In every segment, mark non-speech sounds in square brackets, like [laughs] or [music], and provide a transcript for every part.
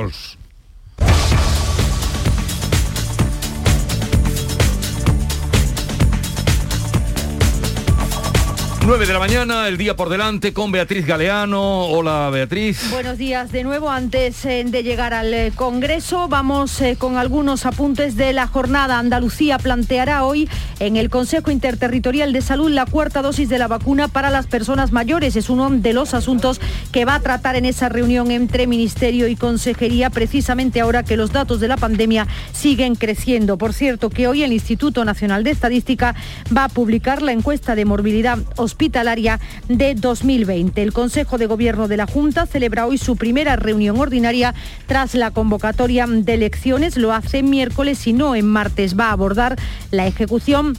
Gracias. 9 de la mañana, el día por delante con Beatriz Galeano. Hola Beatriz. Buenos días de nuevo. Antes eh, de llegar al eh, Congreso, vamos eh, con algunos apuntes de la jornada. Andalucía planteará hoy en el Consejo Interterritorial de Salud la cuarta dosis de la vacuna para las personas mayores. Es uno de los asuntos que va a tratar en esa reunión entre Ministerio y Consejería, precisamente ahora que los datos de la pandemia siguen creciendo. Por cierto, que hoy el Instituto Nacional de Estadística va a publicar la encuesta de morbilidad hospitalaria de 2020. El Consejo de Gobierno de la Junta celebra hoy su primera reunión ordinaria tras la convocatoria de elecciones. Lo hace miércoles y no en martes. Va a abordar la ejecución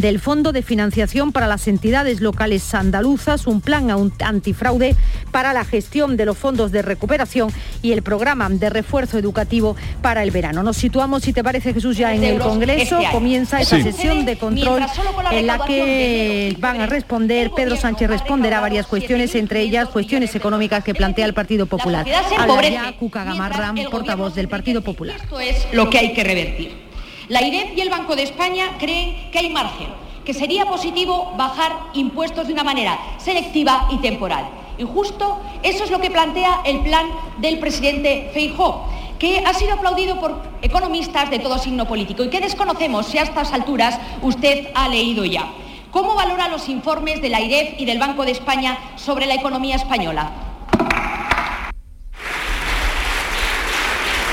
del Fondo de Financiación para las Entidades Locales Andaluzas, un plan antifraude para la gestión de los fondos de recuperación y el programa de refuerzo educativo para el verano. Nos situamos, si te parece Jesús, ya en el Congreso. Comienza esa sesión de control en la que van a responder, Pedro Sánchez responderá varias cuestiones, entre ellas cuestiones económicas que plantea el Partido Popular. Habla ya Cuca Gamarra, portavoz del Partido Popular. Esto es lo que hay que revertir. La IREF y el Banco de España creen que hay margen, que sería positivo bajar impuestos de una manera selectiva y temporal. Y justo eso es lo que plantea el plan del presidente Feijóo, que ha sido aplaudido por economistas de todo signo político y que desconocemos si a estas alturas usted ha leído ya. ¿Cómo valora los informes de la IREF y del Banco de España sobre la economía española?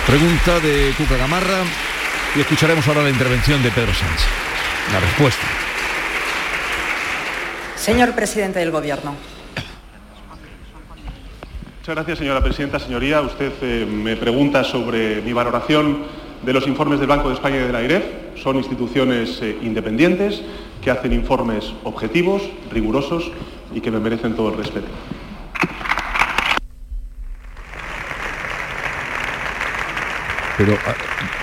Pregunta de Cuca Gamarra. Y escucharemos ahora la intervención de Pedro Sánchez. La respuesta. Señor presidente del Gobierno. Muchas gracias, señora presidenta. Señoría, usted eh, me pregunta sobre mi valoración de los informes del Banco de España y de la IREF. Son instituciones eh, independientes que hacen informes objetivos, rigurosos y que me merecen todo el respeto. Pero ah,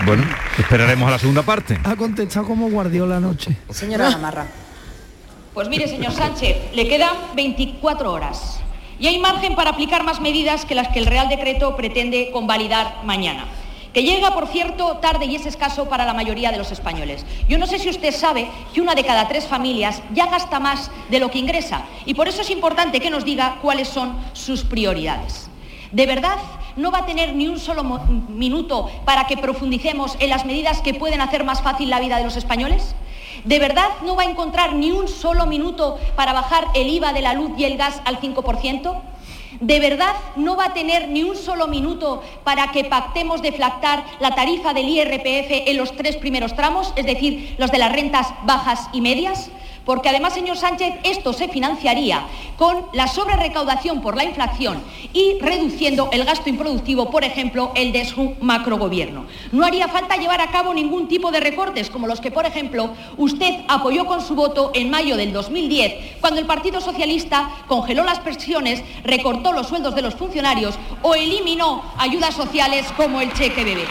bueno, esperaremos a la segunda parte. Ha contestado como Guardiola anoche. Señora Gamarra. Pues mire, señor Sánchez, le quedan 24 horas. Y hay margen para aplicar más medidas que las que el Real Decreto pretende convalidar mañana. Que llega, por cierto, tarde y es escaso para la mayoría de los españoles. Yo no sé si usted sabe que una de cada tres familias ya gasta más de lo que ingresa. Y por eso es importante que nos diga cuáles son sus prioridades. ¿De verdad no va a tener ni un solo minuto para que profundicemos en las medidas que pueden hacer más fácil la vida de los españoles? ¿De verdad no va a encontrar ni un solo minuto para bajar el IVA de la luz y el gas al 5%? ¿De verdad no va a tener ni un solo minuto para que pactemos deflactar la tarifa del IRPF en los tres primeros tramos, es decir, los de las rentas bajas y medias? Porque además, señor Sánchez, esto se financiaría con la sobrerecaudación por la inflación y reduciendo el gasto improductivo, por ejemplo, el de su macrogobierno. No haría falta llevar a cabo ningún tipo de recortes, como los que, por ejemplo, usted apoyó con su voto en mayo del 2010, cuando el Partido Socialista congeló las pensiones, recortó los sueldos de los funcionarios o eliminó ayudas sociales como el cheque bebé.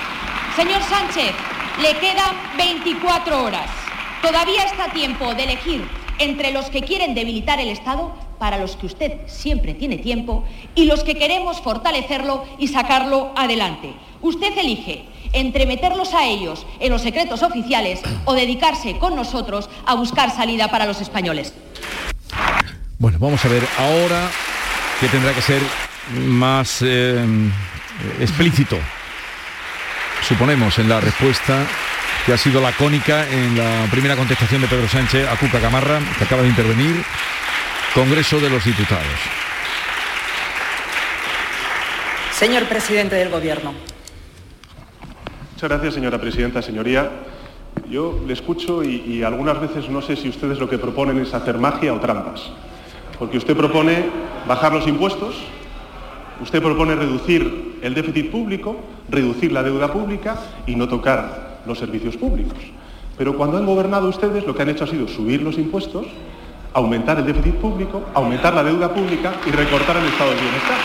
Señor Sánchez, le quedan 24 horas. Todavía está tiempo de elegir entre los que quieren debilitar el Estado, para los que usted siempre tiene tiempo, y los que queremos fortalecerlo y sacarlo adelante. Usted elige entre meterlos a ellos en los secretos oficiales o dedicarse con nosotros a buscar salida para los españoles. Bueno, vamos a ver ahora que tendrá que ser más eh, explícito, suponemos, en la respuesta que ha sido lacónica en la primera contestación de Pedro Sánchez a Cuca Camarra, que acaba de intervenir, Congreso de los Diputados. Señor presidente del Gobierno. Muchas gracias, señora presidenta. Señoría, yo le escucho y, y, algunas veces no sé si ustedes lo que proponen es hacer magia o trampas. Porque usted propone bajar los impuestos, usted propone reducir el déficit público, reducir la deuda pública y no tocar los servicios públicos. Pero cuando han gobernado ustedes lo que han hecho ha sido subir los impuestos, aumentar el déficit público, aumentar la deuda pública y recortar el estado de bienestar.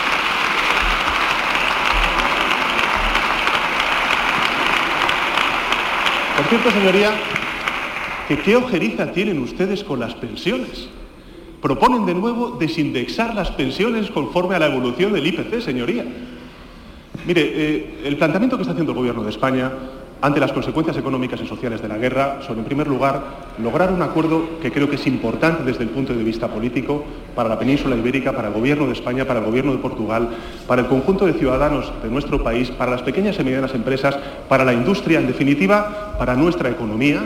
Por cierto, señoría, que qué ojeriza tienen ustedes con las pensiones. Proponen de nuevo desindexar las pensiones conforme a la evolución del IPC, señoría. Mire, eh, el planteamiento que está haciendo el Gobierno de España ante las consecuencias económicas y sociales de la guerra son, en primer lugar, lograr un acuerdo que creo que es importante desde el punto de vista político para la península ibérica, para el Gobierno de España, para el Gobierno de Portugal, para el conjunto de ciudadanos de nuestro país, para las pequeñas y medianas empresas, para la industria, en definitiva, para nuestra economía,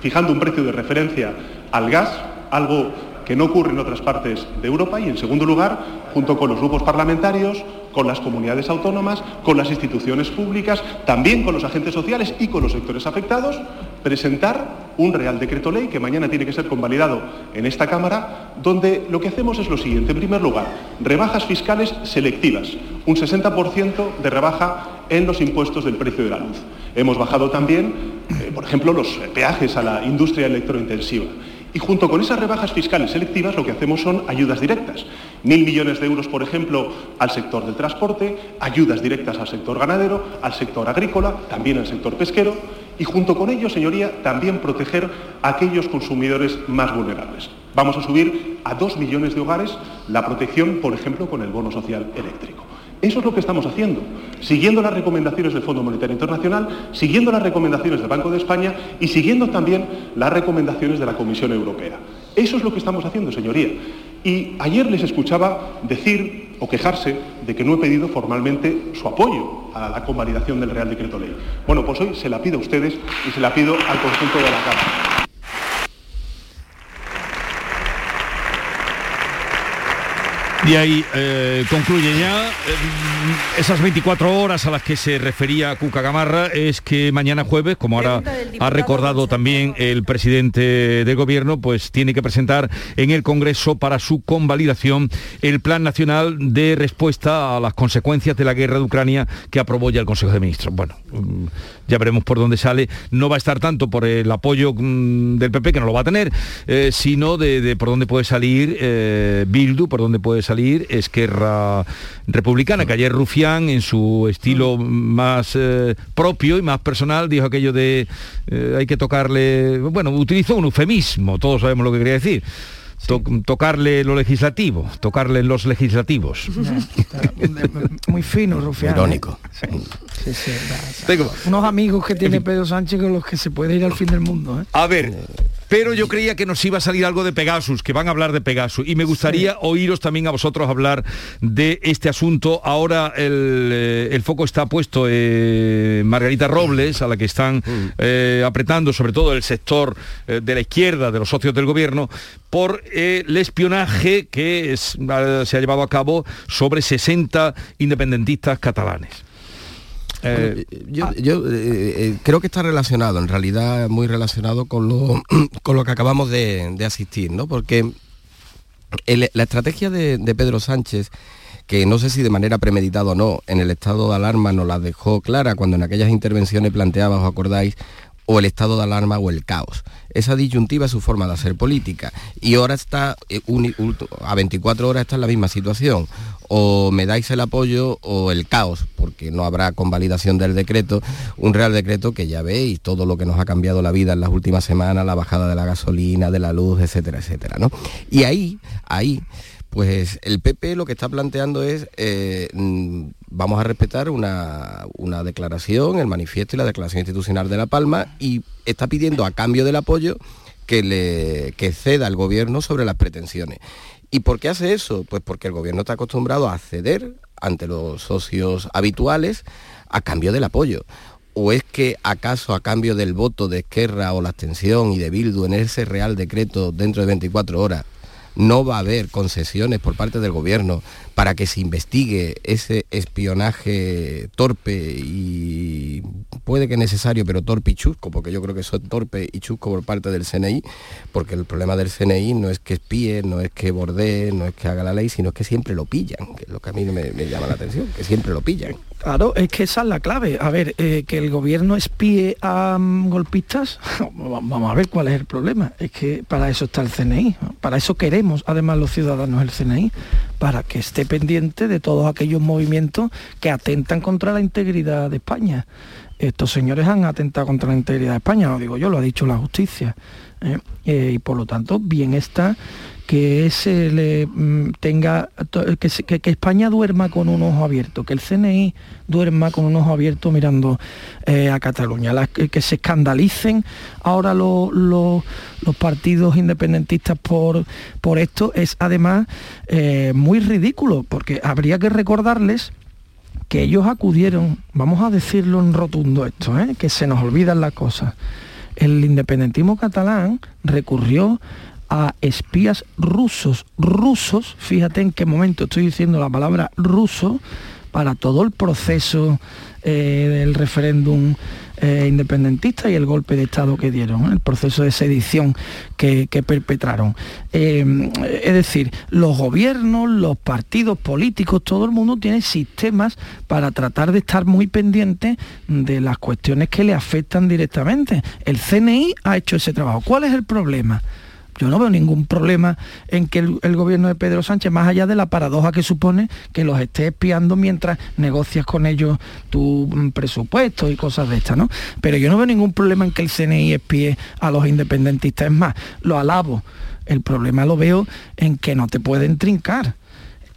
fijando un precio de referencia al gas, algo que no ocurre en otras partes de Europa y, en segundo lugar, junto con los grupos parlamentarios, con las comunidades autónomas, con las instituciones públicas, también con los agentes sociales y con los sectores afectados, presentar un Real Decreto Ley que mañana tiene que ser convalidado en esta Cámara, donde lo que hacemos es lo siguiente. En primer lugar, rebajas fiscales selectivas, un 60% de rebaja en los impuestos del precio de la luz. Hemos bajado también, eh, por ejemplo, los peajes a la industria electrointensiva. Y junto con esas rebajas fiscales selectivas lo que hacemos son ayudas directas. Mil millones de euros, por ejemplo, al sector del transporte, ayudas directas al sector ganadero, al sector agrícola, también al sector pesquero y junto con ello, señoría, también proteger a aquellos consumidores más vulnerables. Vamos a subir a dos millones de hogares la protección, por ejemplo, con el bono social eléctrico. Eso es lo que estamos haciendo, siguiendo las recomendaciones del Fondo Monetario Internacional, siguiendo las recomendaciones del Banco de España y siguiendo también las recomendaciones de la Comisión Europea. Eso es lo que estamos haciendo, señoría. Y ayer les escuchaba decir o quejarse de que no he pedido formalmente su apoyo a la convalidación del Real Decreto Ley. Bueno, pues hoy se la pido a ustedes y se la pido al conjunto de la Cámara. Y ahí eh, concluye ya eh, esas 24 horas a las que se refería Cuca Gamarra es que mañana jueves, como ahora ha recordado también el presidente del gobierno, pues tiene que presentar en el Congreso para su convalidación el Plan Nacional de Respuesta a las consecuencias de la guerra de Ucrania que aprobó ya el Consejo de Ministros. Bueno, mm, ya veremos por dónde sale. No va a estar tanto por el apoyo mm, del PP, que no lo va a tener, eh, sino de, por dónde puede salir Bildu, por dónde puede salir salir Esquerra Republicana, que ayer Rufián, en su estilo más eh, propio y más personal, dijo aquello de eh, hay que tocarle, bueno, utilizó un eufemismo, todos sabemos lo que quería decir. tocarle lo legislativo, tocarle en los legislativos. [laughs] muy fino, Rufián. Irónico. ¿eh? Unos amigos que tiene Pedro Sánchez con los que se puede ir al fin del mundo. A ver, pero yo creía que nos iba a salir algo de Pegasus, que van a hablar de Pegasus. Y me gustaría oíros también a vosotros hablar de este asunto. Ahora el, eh, foco está puesto en Margarita Robles, a la que están eh, apretando sobre todo el sector eh, de la izquierda, de los socios del gobierno, por el espionaje que se ha llevado a cabo sobre 60 independentistas catalanes. Eh, yo, ah. eh, eh, creo que está relacionado, en realidad muy relacionado con lo, [clears throat] con lo que acabamos de, asistir, ¿no? Porque la estrategia de, Pedro Sánchez que no sé si de manera premeditada o no, en el estado de alarma nos la dejó clara cuando en aquellas intervenciones planteaba, os acordáis, o el estado de alarma o el caos. Esa disyuntiva es su forma de hacer política. Y ahora está, a 24 horas está en la misma situación o me dais el apoyo o el caos, porque no habrá convalidación del decreto, un real decreto que ya veis, todo lo que nos ha cambiado la vida en las últimas semanas, la bajada de la gasolina, de la luz, etcétera, etcétera. ¿no? Y ahí, ahí, pues el PP lo que está planteando es, eh, mm, vamos a respetar una, una, declaración, el manifiesto y la declaración institucional de La Palma, y está pidiendo a cambio del apoyo que, le, que ceda al gobierno sobre las pretensiones. ¿Y por qué hace eso? Pues porque el gobierno está acostumbrado a ceder ante los socios habituales a cambio del apoyo. ¿O es que acaso a cambio del voto de Esquerra o la abstención y de Bildu en ese Real Decreto dentro de 24 horas no va a haber concesiones por parte del gobierno para que se investigue ese espionaje torpe y puede que necesario, pero torpe y chusco, porque yo creo que eso es torpe y chusco por parte del CNI, porque el problema del CNI no es que espíe, no es que bordee, no es que haga la ley, sino que siempre lo pillan, que es lo que a mí me, me llama la atención, que siempre lo pillan. Claro, es que esa es la clave. A ver, eh, que el gobierno espíe a mm, golpistas, [laughs] vamos a ver cuál es el problema. Es que para eso está el CNI, para eso queremos además los ciudadanos el CNI, para que esté pendiente de todos aquellos movimientos que atentan contra la integridad de España. Estos señores han atentado contra la integridad de España, lo digo yo, lo ha dicho la justicia. ¿eh? Eh, y por lo tanto, bien está que le mm, tenga que, que, España duerma con un ojo abierto, que el CNI duerma con un ojo abierto mirando eh, a Cataluña, que, se escandalicen ahora los partidos independentistas por, por esto es además eh, muy ridículo, porque habría que recordarles que ellos acudieron, vamos a decirlo en rotundo esto, ¿eh? que se nos olvidan las cosas. El independentismo catalán recurrió a espías rusos, rusos, fíjate en qué momento estoy diciendo la palabra ruso, para todo el proceso eh, del referéndum eh, independentista y el golpe de Estado que dieron, el proceso de sedición que, perpetraron. Eh, es decir, los gobiernos, los partidos políticos, todo el mundo tiene sistemas para tratar de estar muy pendiente de las cuestiones que le afectan directamente. El CNI ha hecho ese trabajo. ¿Cuál es el problema? Yo no veo ningún problema en que el, gobierno de Pedro Sánchez, más allá de la paradoja que supone que los esté espiando mientras negocias con ellos tu mm, presupuesto y cosas de estas, ¿no? Pero yo no veo ningún problema en que el CNI espíe a los independentistas. Es más, lo alabo. El problema lo veo en que no te pueden trincar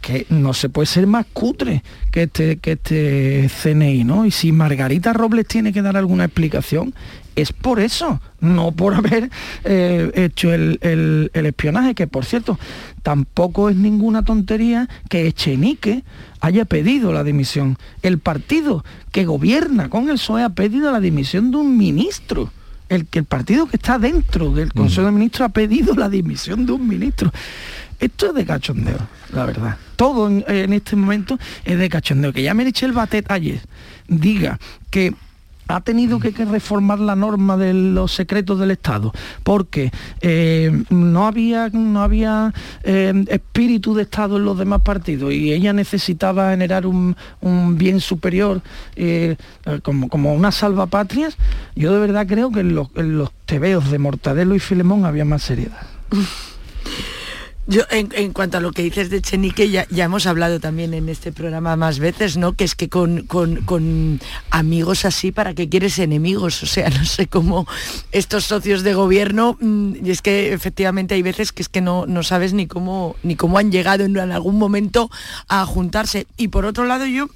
que no se puede ser más cutre que este, que este CNI, ¿no? Y si Margarita Robles tiene que dar alguna explicación, es por eso, no por haber eh, hecho el, espionaje, que por cierto, tampoco es ninguna tontería que Echenique haya pedido la dimisión. El partido que gobierna con el PSOE ha pedido la dimisión de un ministro. El el partido que está dentro del Consejo de Ministros ha pedido la dimisión de un ministro. Esto es de cachondeo, la verdad. Todo en, este momento es de cachondeo. Que ya me eché el Batet ayer diga que ha tenido que, reformar la norma de los secretos del Estado porque eh, no había, no había eh, espíritu de Estado en los demás partidos y ella necesitaba generar un, bien superior eh, como, como una salvapatrias, yo de verdad creo que en los, en los tebeos de Mortadelo y Filemón había más seriedad. [laughs] En, cuanto a lo que dices de Chenique, ya, ya, hemos hablado también en este programa más veces, ¿no? Que es que con, amigos así, ¿para qué quieres enemigos? O sea, [laughs] no sé cómo estos socios de gobierno, mm, y es que efectivamente hay veces que es que no, no sabes ni cómo, ni cómo han llegado en, algún momento a juntarse. Y por otro lado, yo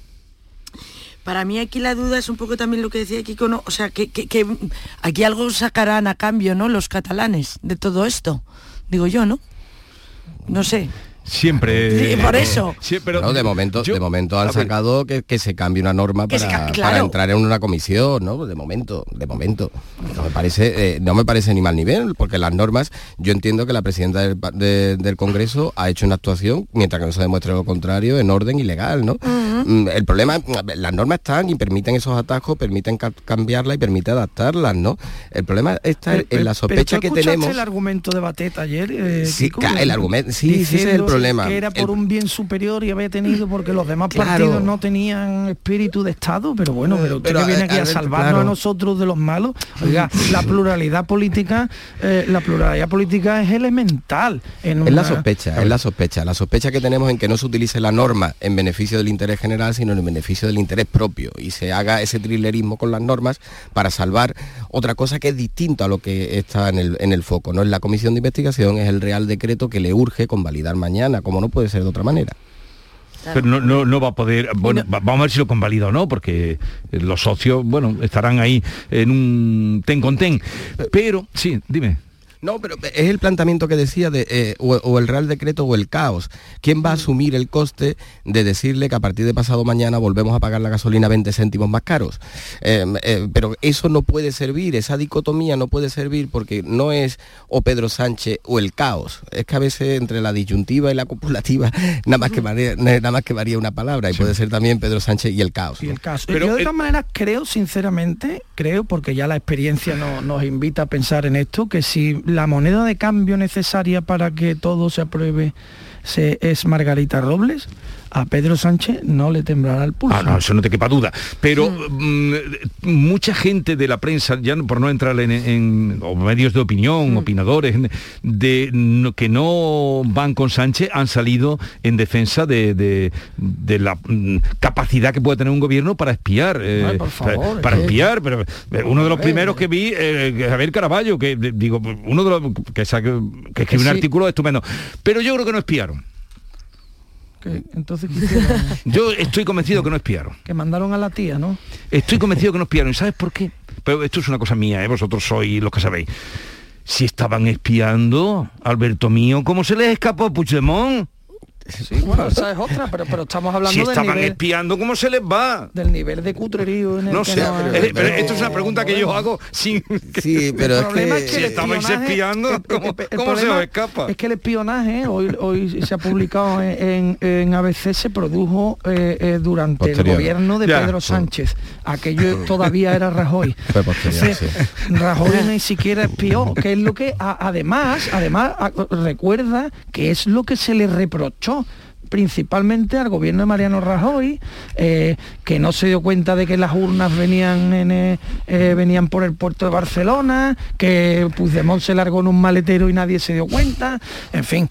para mí aquí la duda es un poco también lo que decía Kiko, ¿no? o sea, que, que, aquí algo sacarán a cambio, ¿no? Los catalanes de todo esto, digo yo, ¿no? No sé. Siempre. por eso. pero de momento, de momento han sacado que, se cambie una norma para, entrar en una comisión, ¿no? De momento, de momento. No me parece, eh, no me parece ni mal ni bien, porque las normas, yo entiendo que la presidenta del, Congreso ha hecho una actuación, mientras que no se demuestre lo contrario, en orden ilegal, ¿no? Mm, el problema, las normas están y permiten esos atajos, permiten cambiarlas y permiten adaptarlas, ¿no? El problema está en la sospecha que tenemos. el argumento de Batet ayer? Eh, sí, el argumento, sí, sí, es el problema que era por un bien superior y había tenido porque los demás partidos no tenían espíritu de Estado, pero bueno, pero usted que viene aquí a, salvarnos a nosotros de los malos. Oiga, la pluralidad política, eh, la pluralidad política es elemental. En Es la sospecha, es la sospecha. La sospecha que tenemos en que no se utilice la norma en beneficio del interés general, sino en beneficio del interés propio. Y se haga ese trilerismo con las normas para salvar otra cosa que es distinto a lo que está en el, en el foco. No es la comisión de investigación, es el Real Decreto que le urge convalidar mañana como no puede ser de otra manera. Pero no, no, va a poder, bueno, vamos a ver si lo convalida o no, porque los socios, bueno, estarán ahí en un ten con ten. Pero, sí, dime. No, pero es el planteamiento que decía de eh, o, el Real Decreto o el caos. ¿Quién va a asumir el coste de decirle que a partir de pasado mañana volvemos a pagar la gasolina 20 céntimos más caros? Em, eh, pero eso no puede servir, esa dicotomía no puede servir porque no es o Pedro Sánchez o el caos. Es que a veces entre la disyuntiva y la copulativa [laughs] nada más que varía, nada más que varía una palabra y puede ser también Pedro Sánchez y el caos. Y el caos. Pero yo de todas maneras creo, sinceramente, creo, porque ya la experiencia nos invita a pensar en esto, que si la moneda de cambio necesaria para que todo se apruebe se, es Margarita Robles, a Pedro Sánchez no le temblará el pulso. Ah, no, eso no te quepa duda. Pero mm, mucha gente de la prensa, ya por no entrar en, medios de opinión, mm. opinadores, de que no van con Sánchez, han salido en defensa de, la mm, capacidad que puede tener un gobierno para espiar. Eh, para espiar, pero eh, uno de los primeros que vi, eh, Javier Caraballo, que digo, uno de los que, que escribió un artículo estupendo. Pero yo creo que no espiaron. Entonces, [laughs] Yo estoy convencido que no espiaron. Que mandaron a la tía, ¿no? Estoy convencido que no espiaron. ¿Y sabes por qué? Pero esto es una cosa mía, ¿eh? vosotros sois los que sabéis. Si estaban espiando, Alberto mío, ¿cómo se les escapó Puigdemont? Sí, [laughs] bueno, esa es otra, pero, pero estamos hablando si estaban espiando, ¿cómo se les va? Del nivel de cutrerío en el No sé, pero, esto es una pregunta que yo hago sin... Sí, pero es que, si estabais espiando, ¿cómo, se os escapa? Es que el espionaje, hoy, hoy se ha publicado en, en ABC, se produjo eh, eh, durante el gobierno de Pedro Sánchez. Aquello [laughs] todavía era Rajoy. Rajoy ni siquiera espió, que es lo que además, además recuerda que es lo que se le reprochó principalmente al gobierno de Mariano Rajoy, eh, que no se dio cuenta de que las urnas venían, eh, eh, venían por el puerto de Barcelona, que Puigdemont se largó en un maletero y nadie se dio cuenta, en fin.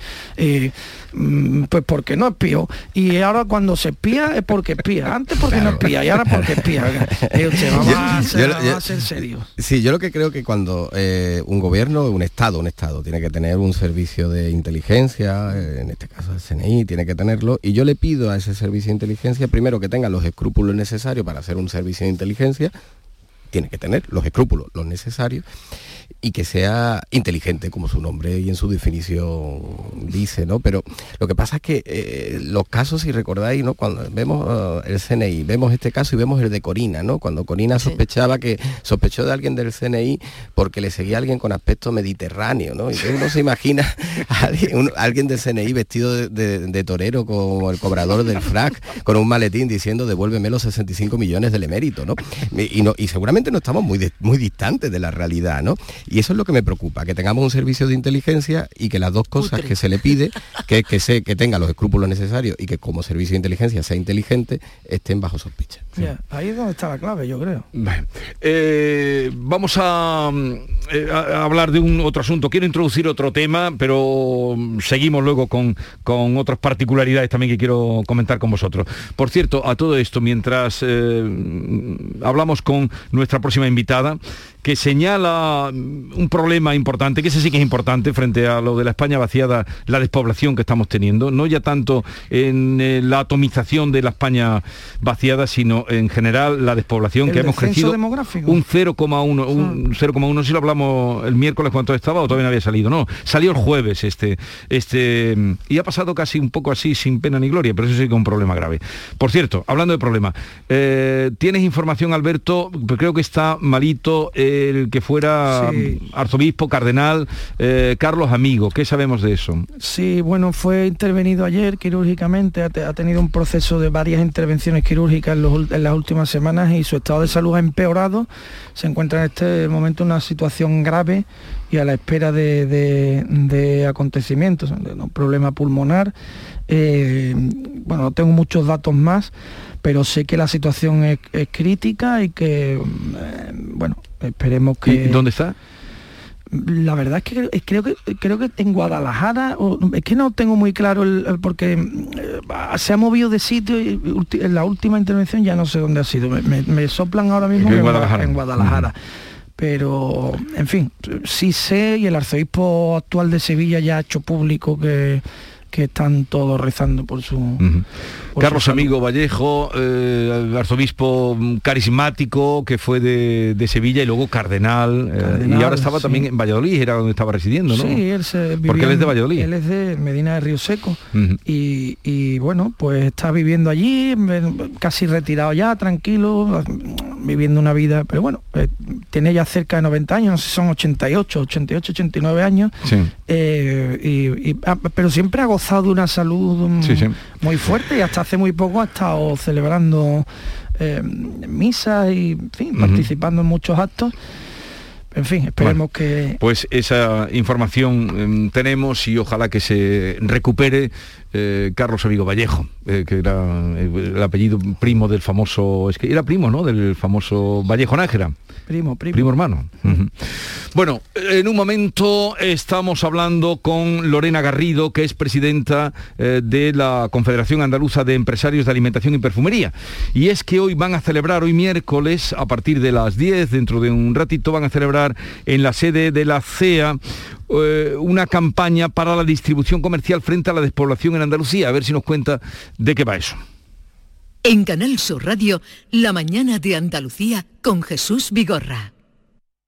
Mm, pues porque no espío. Y ahora cuando se espía es porque espía. Antes porque no espía y ahora porque [laughs] espía. vamos, a, ser, serio. Sí, yo lo que creo que cuando eh, un gobierno, un Estado, un Estado, tiene que tener un servicio de inteligencia, eh, en este caso el CNI, tiene que tenerlo, y yo le pido a ese servicio de inteligencia primero que tenga los escrúpulos necesarios para hacer un servicio de inteligencia, tiene que tener los escrúpulos, los necesarios, y que sea inteligente, como su nombre y en su definición dice, ¿no? Pero lo que pasa es que eh, los casos, si recordáis, ¿no? Cuando vemos uh, el CNI, vemos este caso y vemos el de Corina, ¿no? Cuando Corina sospechaba que sospechó de alguien del CNI porque le seguía a alguien con aspecto mediterráneo, ¿no? Y uno se imagina a alguien, del CNI vestido de, torero como el cobrador del frac, con un maletín diciendo devuélveme los 65 millones del emérito, ¿no? Y, no, y seguramente no estamos muy, muy distantes de la realidad, ¿no? Y eso es lo que me preocupa, que tengamos un servicio de inteligencia y que las dos cosas que se le pide, [laughs] que, que, se, que tenga los escrúpulos necesarios y que como servicio de inteligencia sea inteligente, estén bajo sospecha. ahí es donde está la clave, yo creo. Eh, vamos eh, a, hablar de un otro asunto. Quiero introducir otro tema, pero seguimos luego con, con otras particularidades también que quiero comentar con vosotros. Por cierto, a todo esto, mientras eh, hablamos con nuestra próxima invitada, que señala un problema importante, que ese sí que es importante frente a lo de la España vaciada, la despoblación que estamos teniendo, no ya tanto en eh, la atomización de la España vaciada, sino en general la despoblación que hemos crecido demográfico? un 0,1, un 0,1 si lo hablamos el miércoles cuánto estaba o todavía no había salido, no, salió el jueves este, este, y ha pasado casi un poco así sin pena ni gloria, pero eso sí que es un problema grave. Por cierto, hablando de problemas, eh, ¿tienes información Alberto? Creo que está malito el que fuera arzobispo, cardenal, eh, Carlos Amigo. ¿Qué sabemos de eso? Sí, bueno, fue intervenido ayer quirúrgicamente, ha, tenido un proceso de varias intervenciones quirúrgicas en, las últimas semanas y su estado de salud ha empeorado. Se encuentra en este momento en una situación grave y a la espera de, acontecimientos, un problema pulmonar. Eh, bueno, no tengo muchos datos más, pero sé que la situación es, crítica y que, eh, bueno, esperemos que... ¿Dónde está? La verdad es que creo que creo que en Guadalajara, es que no tengo muy claro el, porque eh, se ha movido de sitio y en la última intervención ya no sé dónde ha sido. Me, soplan ahora mismo en Guadalajara. Pero, en fin, sí sé y el arzobispo actual de Sevilla ya ha hecho público que, que están todos rezando por su... Carlos Amigo Vallejo, eh, arzobispo carismático que fue de, Sevilla y luego cardenal, eh, y ahora estaba también en Valladolid, era donde estaba residiendo, ¿no? Sí, él se Porque él es de Valladolid. Él es de Medina de Río Seco. Y, bueno, pues está viviendo allí, casi retirado ya, tranquilo, viviendo una vida, pero bueno, eh, tiene ya cerca de 90 años, no sé si son 88, 88, 89 años, y, ah, pero siempre ha gozado de una salud mm, muy fuerte y hasta hace muy poco ha estado celebrando eh, misas y participando en muchos actos. En fin, esperemos que... Pues esa información em, tenemos y ojalá que se recupere eh, Carlos Amigo Vallejo, eh, que era eh, el apellido primo del famoso... Es que era primo, ¿no? Del famoso Vallejo Nájera. Primo, primo. Primo hermano. Bueno, en un momento estamos hablando con Lorena Garrido, que es presidenta de la Confederación Andaluza de Empresarios de Alimentación y Perfumería. Y es que hoy van a celebrar, hoy miércoles, a partir de las 10, dentro de un ratito, van a celebrar en la sede de la CEA una campaña para la distribución comercial frente a la despoblación en Andalucía. A ver si nos cuenta de qué va eso. En Canal Sur Radio, La mañana de Andalucía con Jesús Vigorra.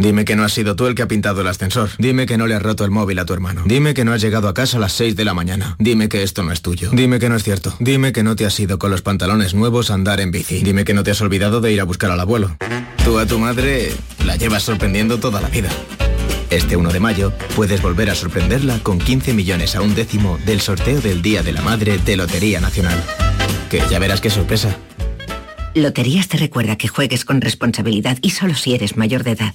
Dime que no has sido tú el que ha pintado el ascensor. Dime que no le has roto el móvil a tu hermano. Dime que no has llegado a casa a las 6 de la mañana. Dime que esto no es tuyo. Dime que no es cierto. Dime que no te has ido con los pantalones nuevos a andar en bici. Dime que no te has olvidado de ir a buscar al abuelo. Tú a tu madre la llevas sorprendiendo toda la vida. Este 1 de mayo puedes volver a sorprenderla con 15 millones a un décimo del sorteo del Día de la Madre de Lotería Nacional. Que ya verás qué sorpresa. Loterías te recuerda que juegues con responsabilidad y solo si eres mayor de edad.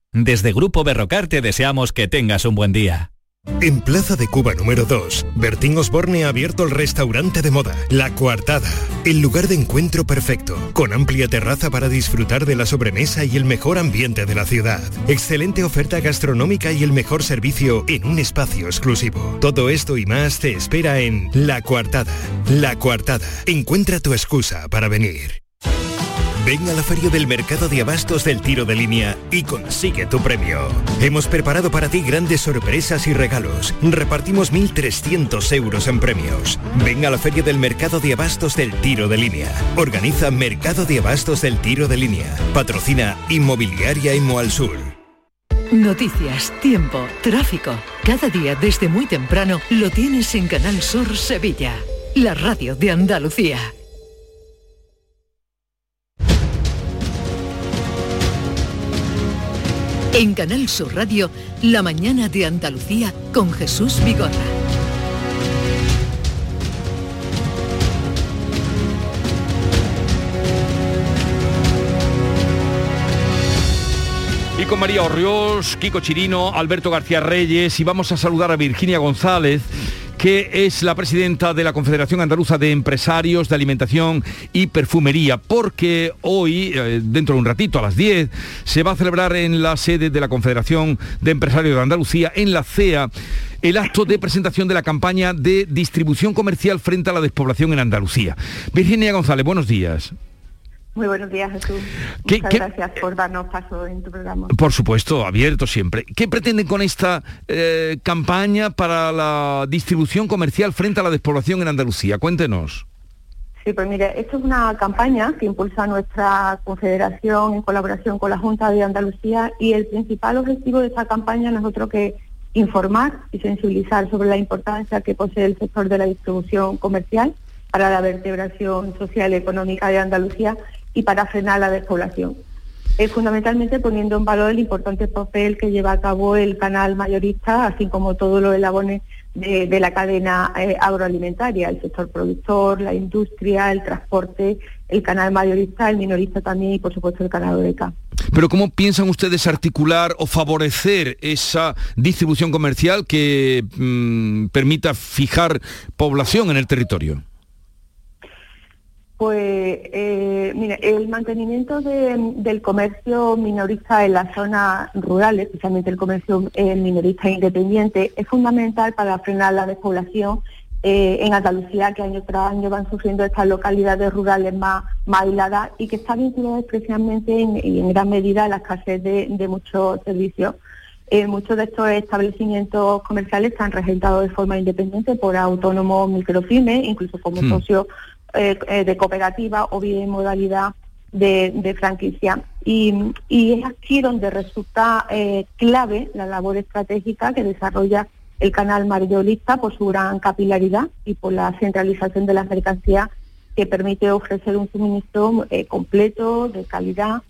Desde Grupo Berrocar te deseamos que tengas un buen día. En Plaza de Cuba número 2, Bertín Osborne ha abierto el restaurante de moda, La Coartada, el lugar de encuentro perfecto, con amplia terraza para disfrutar de la sobremesa y el mejor ambiente de la ciudad. Excelente oferta gastronómica y el mejor servicio en un espacio exclusivo. Todo esto y más te espera en La Coartada. La Coartada, encuentra tu excusa para venir. Ven a la feria del mercado de abastos del tiro de línea y consigue tu premio. Hemos preparado para ti grandes sorpresas y regalos. Repartimos 1.300 euros en premios. Ven a la feria del mercado de abastos del tiro de línea. Organiza Mercado de Abastos del Tiro de Línea. Patrocina Inmobiliaria Imo Sur. Noticias, tiempo, tráfico. Cada día desde muy temprano lo tienes en Canal Sur Sevilla, la radio de Andalucía. En Canal Sur Radio, La mañana de Andalucía con Jesús Vigorra. Y con María Orriós, Kiko Chirino, Alberto García Reyes y vamos a saludar a Virginia González que es la presidenta de la Confederación Andaluza de Empresarios de Alimentación y Perfumería, porque hoy, eh, dentro de un ratito, a las 10, se va a celebrar en la sede de la Confederación de Empresarios de Andalucía, en la CEA, el acto de presentación de la campaña de distribución comercial frente a la despoblación en Andalucía. Virginia González, buenos días. Muy buenos días, Jesús. Muchas gracias por darnos paso en tu programa. Por supuesto, abierto siempre. ¿Qué pretenden con esta eh, campaña para la distribución comercial frente a la despoblación en Andalucía? Cuéntenos. Sí, pues mire, esto es una campaña que impulsa nuestra confederación en colaboración con la Junta de Andalucía y el principal objetivo de esta campaña no es otro que informar y sensibilizar sobre la importancia que posee el sector de la distribución comercial para la vertebración social y económica de Andalucía y para frenar la despoblación. Es fundamentalmente poniendo en valor el importante papel que lleva a cabo el canal mayorista, así como todos los eslabones de, la cadena eh, agroalimentaria, el sector productor, la industria, el transporte, el canal mayorista, el minorista también y por supuesto el canal Oreca. Pero ¿cómo piensan ustedes articular o favorecer esa distribución comercial que mm, permita fijar población en el territorio? Pues, eh, mire, el mantenimiento del comercio minorista en las zonas rurales, especialmente el comercio eh, minorista independiente, es fundamental para frenar la despoblación eh, en Andalucía, que año tras año van sufriendo estas localidades rurales más, más aisladas y que está vinculada especialmente en, en gran medida a la escasez de, muchos servicios. muchos de estos establecimientos comerciales están regentados de forma independiente por autónomos microfines, incluso como hmm. socios eh, eh, de cooperativa o bien modalidad de, franquicia. Y, es aquí donde resulta eh, clave la labor estratégica que desarrolla el canal mayorista por su gran capilaridad y por la centralización de las mercancías que permite ofrecer un suministro completo, de calidad,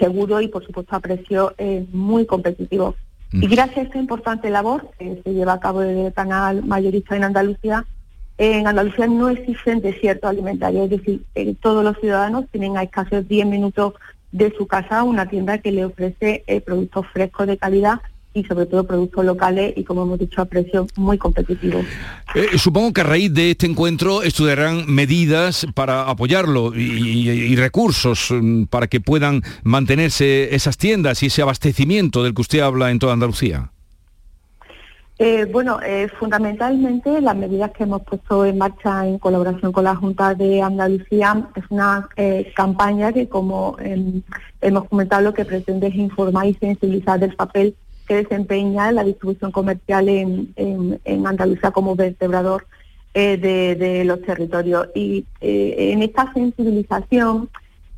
seguro y por supuesto a precio muy competitivo. Y gracias a esta importante labor que se lleva a cabo desde el canal mayorista en Andalucía, en Andalucía no existen desiertos alimentarios, es decir, todos los ciudadanos tienen a escasos 10 minutos de su casa una tienda que le ofrece eh, productos frescos de calidad y sobre todo productos locales y como hemos dicho a precios muy competitivos. Eh, supongo que a raíz de este encuentro estudiarán medidas para apoyarlo y, recursos mm, para que puedan mantenerse esas tiendas y ese abastecimiento del que usted habla en toda Andalucía. Eh, bueno, eh, fundamentalmente las medidas que hemos puesto en marcha en colaboración con la Junta de Andalucía es una eh, campaña que, como em, hemos comentado, lo que pretende es informar y sensibilizar del papel que desempeña la distribución comercial en, Andalucía como vertebrador de, los territorios. Y en esta sensibilización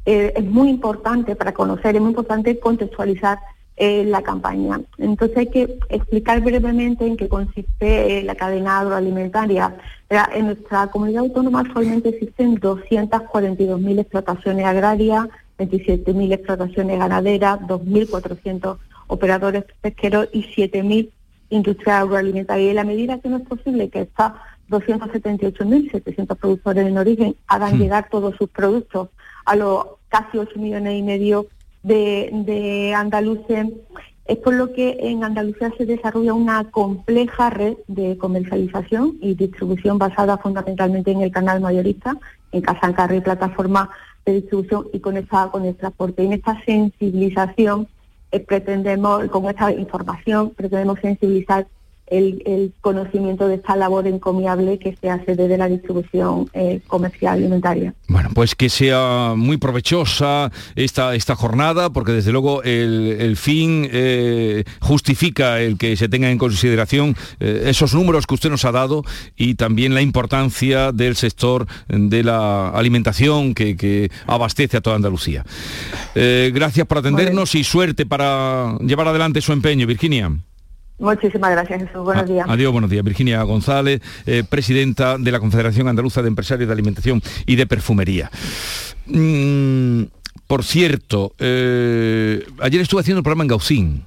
es muy importante para conocer, es muy importante contextualizar la campaña. Entonces hay que explicar brevemente en qué consiste eh, la cadena agroalimentaria. En nuestra comunidad autónoma actualmente existen 242.000 explotaciones agrarias, 27.000 explotaciones ganaderas, 2.400 operadores pesqueros y 7.000 industrias agroalimentarias. Y en la medida que no es posible que estas 278.700 productores en origen hagan hmm. llegar todos sus productos a los casi 8 millones y medio de, de andaluces, es por lo que en Andalucía se desarrolla una compleja red de comercialización y distribución basada fundamentalmente en el canal mayorista, en Casancarri, plataforma de distribución y conectada con el transporte. Y en esta sensibilización eh, pretendemos, con esta información, pretendemos sensibilizar el, conocimiento de esta labor encomiable que se hace desde la distribución eh, comercial alimentaria. Bueno, pues que sea muy provechosa esta, esta jornada, porque desde luego el, fin eh, justifica el que se tenga en consideración eh, esos números que usted nos ha dado y también la importancia del sector de la alimentación que, abastece a toda Andalucía. gracias por atendernos y suerte para llevar adelante su empeño, Virginia. Muchísimas gracias, Jesús. Buenos días. Adiós, buenos días. Virginia González, eh, presidenta de la Confederación Andaluza de Empresarios de Alimentación y de Perfumería. Mm, por cierto, eh, ayer estuve haciendo el programa en Gaucín.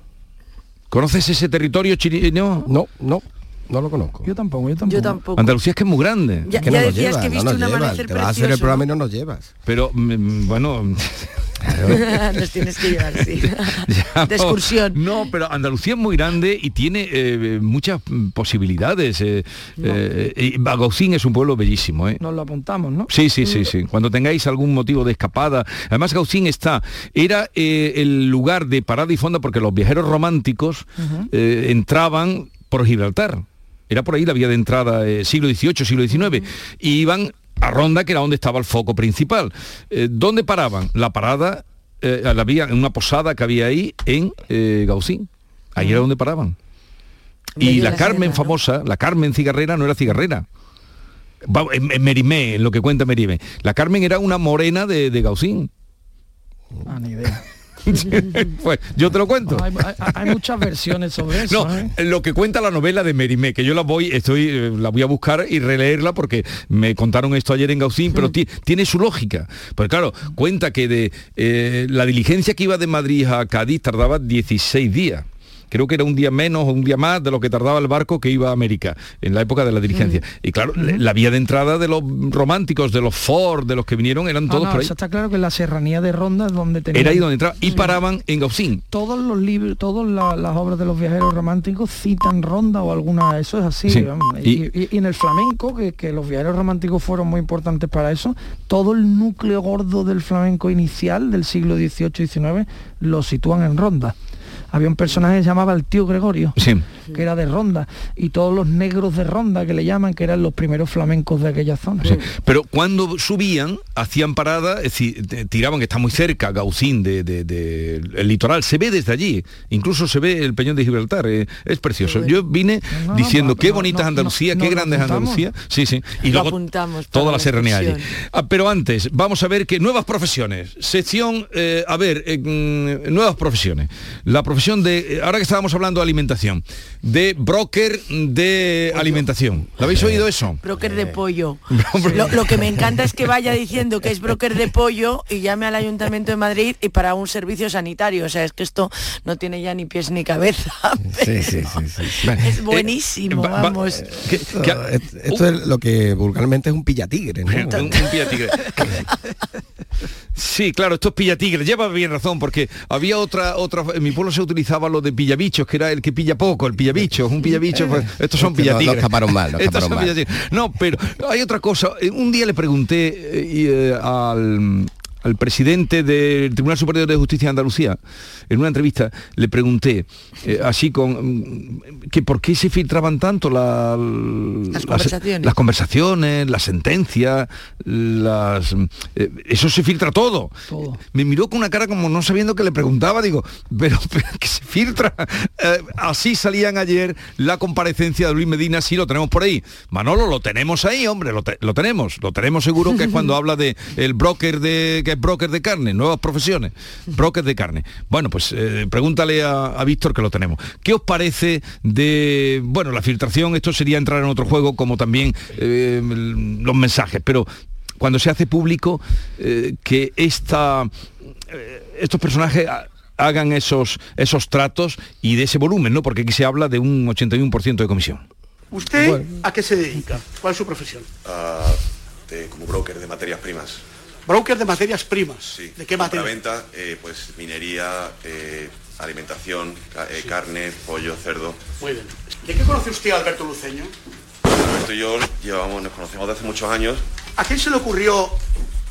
¿Conoces ese territorio chileno? No, no. No lo conozco. Yo tampoco, yo tampoco. Andalucía es que es muy grande. Ya, que decías que he visto un amanecer Te vas a hacer el programa y no nos llevas. Pero, mm, mm, bueno... [laughs] [laughs] Nos tienes que llevar, sí. [laughs] de excursión. No, pero Andalucía es muy grande y tiene eh, muchas posibilidades. Eh, eh es un pueblo bellísimo. ¿eh? Nos lo apuntamos, ¿no? Sí, sí, sí, sí. Cuando tengáis algún motivo de escapada. Además, Gaucín está, era el lugar de parada y fonda porque los viajeros románticos entraban por Gibraltar era por ahí la vía de entrada eh, siglo XVIII, siglo XIX, y iban a Ronda, que era donde estaba el foco principal. Eh, ¿Dónde paraban? La parada, eh, la vía, en una posada que había ahí en Gaucín. Ahí era donde paraban. Y la Carmen famosa, la Carmen cigarrera, no era cigarrera. en, en Merimé, en lo que cuenta Merimé. La Carmen era una morena de, de Gaucín. Ah, ni idea. [laughs] pues yo te lo cuento. Hay, hay- hay muchas versiones sobre [laughs] eso. No, ¿eh? lo que cuenta la novela de Merimé, que yo la voy, estoy, eh, la voy a buscar y releerla porque me contaron esto ayer en Gaucín, pero ti- tiene su lógica. Pues claro, cuenta que de eh, la diligencia que iba de Madrid a Cádiz tardaba 16 días. Creo que era un día menos o un día más de lo que tardaba el barco que iba a América en la época de la diligencia. Y claro, la vía de entrada de los románticos, de los Ford, de los que vinieron, eran Ah, todos no, por ahí. eso está claro que en la serranía de Ronda es donde tenían Era ahí donde entraban y paraban en Gaucín. todos los libros, todas la- las obras de los viajeros románticos citan Ronda o alguna, eso es así. Sí, vamos. y- Y, y- y en el flamenco, que, que los viajeros románticos fueron muy importantes para eso, todo el núcleo gordo del flamenco inicial del siglo XVIII y XIX lo sitúan en Ronda. Había un personaje que se llamaba el tío Gregorio, Sí. Que era de Ronda, y todos los negros de Ronda, que le llaman, que eran los primeros flamencos de aquella zona. Sí, Pero cuando subían, hacían parada, es decir, tiraban que está muy cerca, Gaucín, de, de- litoral, se ve desde allí, incluso se ve el Peñón de Gibraltar, eh, es precioso. Yo vine No, diciendo no, qué bonita es Andalucía, qué grande es. Andalucía. Sí, sí. Y Lo luego toda la serranía allí. Ah, pero antes, vamos a ver que nuevas profesiones. Sección, eh, a ver, eh, nuevas profesiones. La profesión de, eh, ahora que estábamos hablando de alimentación, de broker de alimentación. ¿Lo habéis oído eso? Broker de pollo. [laughs] Lo, lo que me [laughs] encanta es que vaya diciendo que es broker de pollo y llame al Ayuntamiento de Madrid y para un servicio sanitario. O sea, es que esto no tiene ya ni pies ni cabeza. [laughs] Sí, sí, sí, sí. Es buenísimo, va- va- vamos. Esto, esto es lo que vulgarmente es un pillatigre, ¿no? un, un pillatigre. Sí, claro, esto es pillatigre, lleva bien razón, porque había otra, otra, en mi pueblo se utilizaba lo de pillabichos, que era el que pilla poco, el pillabicho, un pillabicho, pues, estos son Es que no- pillatigres. escaparon mal, no Estos escaparon son mal. pillatigres. No, pero hay otra cosa, Eh, un día le pregunté eh, eh, al al presidente del Tribunal Superior de Justicia de Andalucía, en una entrevista, le pregunté, eh, así con, mm, que por qué se filtraban tanto la- las, conversaciones. las conversaciones, las sentencias, las, eh, eso se filtra todo. Me miró con una cara como no sabiendo que le preguntaba, digo, pero, [laughs] pero que se filtra. Eh, así salían ayer la comparecencia de Luis Medina, sí lo tenemos por ahí. Manolo, lo tenemos ahí, hombre, lo, te- lo tenemos, lo tenemos seguro que es cuando [laughs] habla de el broker de que es broker de carne, nuevas profesiones, broker de carne. Bueno, pues eh, pregúntale a, a Víctor que lo tenemos. ¿Qué os parece de, bueno, la filtración? Esto sería entrar en otro juego como también eh, los mensajes, pero cuando se hace público eh, que esta, eh, estos personajes ha- hagan esos, esos tratos y de ese volumen, ¿no? Porque aquí se habla de un 81% de comisión. ¿Usted a qué se dedica? ¿Cuál es su profesión? Ah, de- como broker de materias primas. Broker de materias primas. Sí. ¿De qué materia? venta, pues minería, eh, alimentación, ca- eh, carne, pollo, cerdo. Muy bien. ¿De qué conoce usted a Alberto Luceño? Alberto y yo llevamos, nos conocemos de hace muchos años. ¿A quién se le ocurrió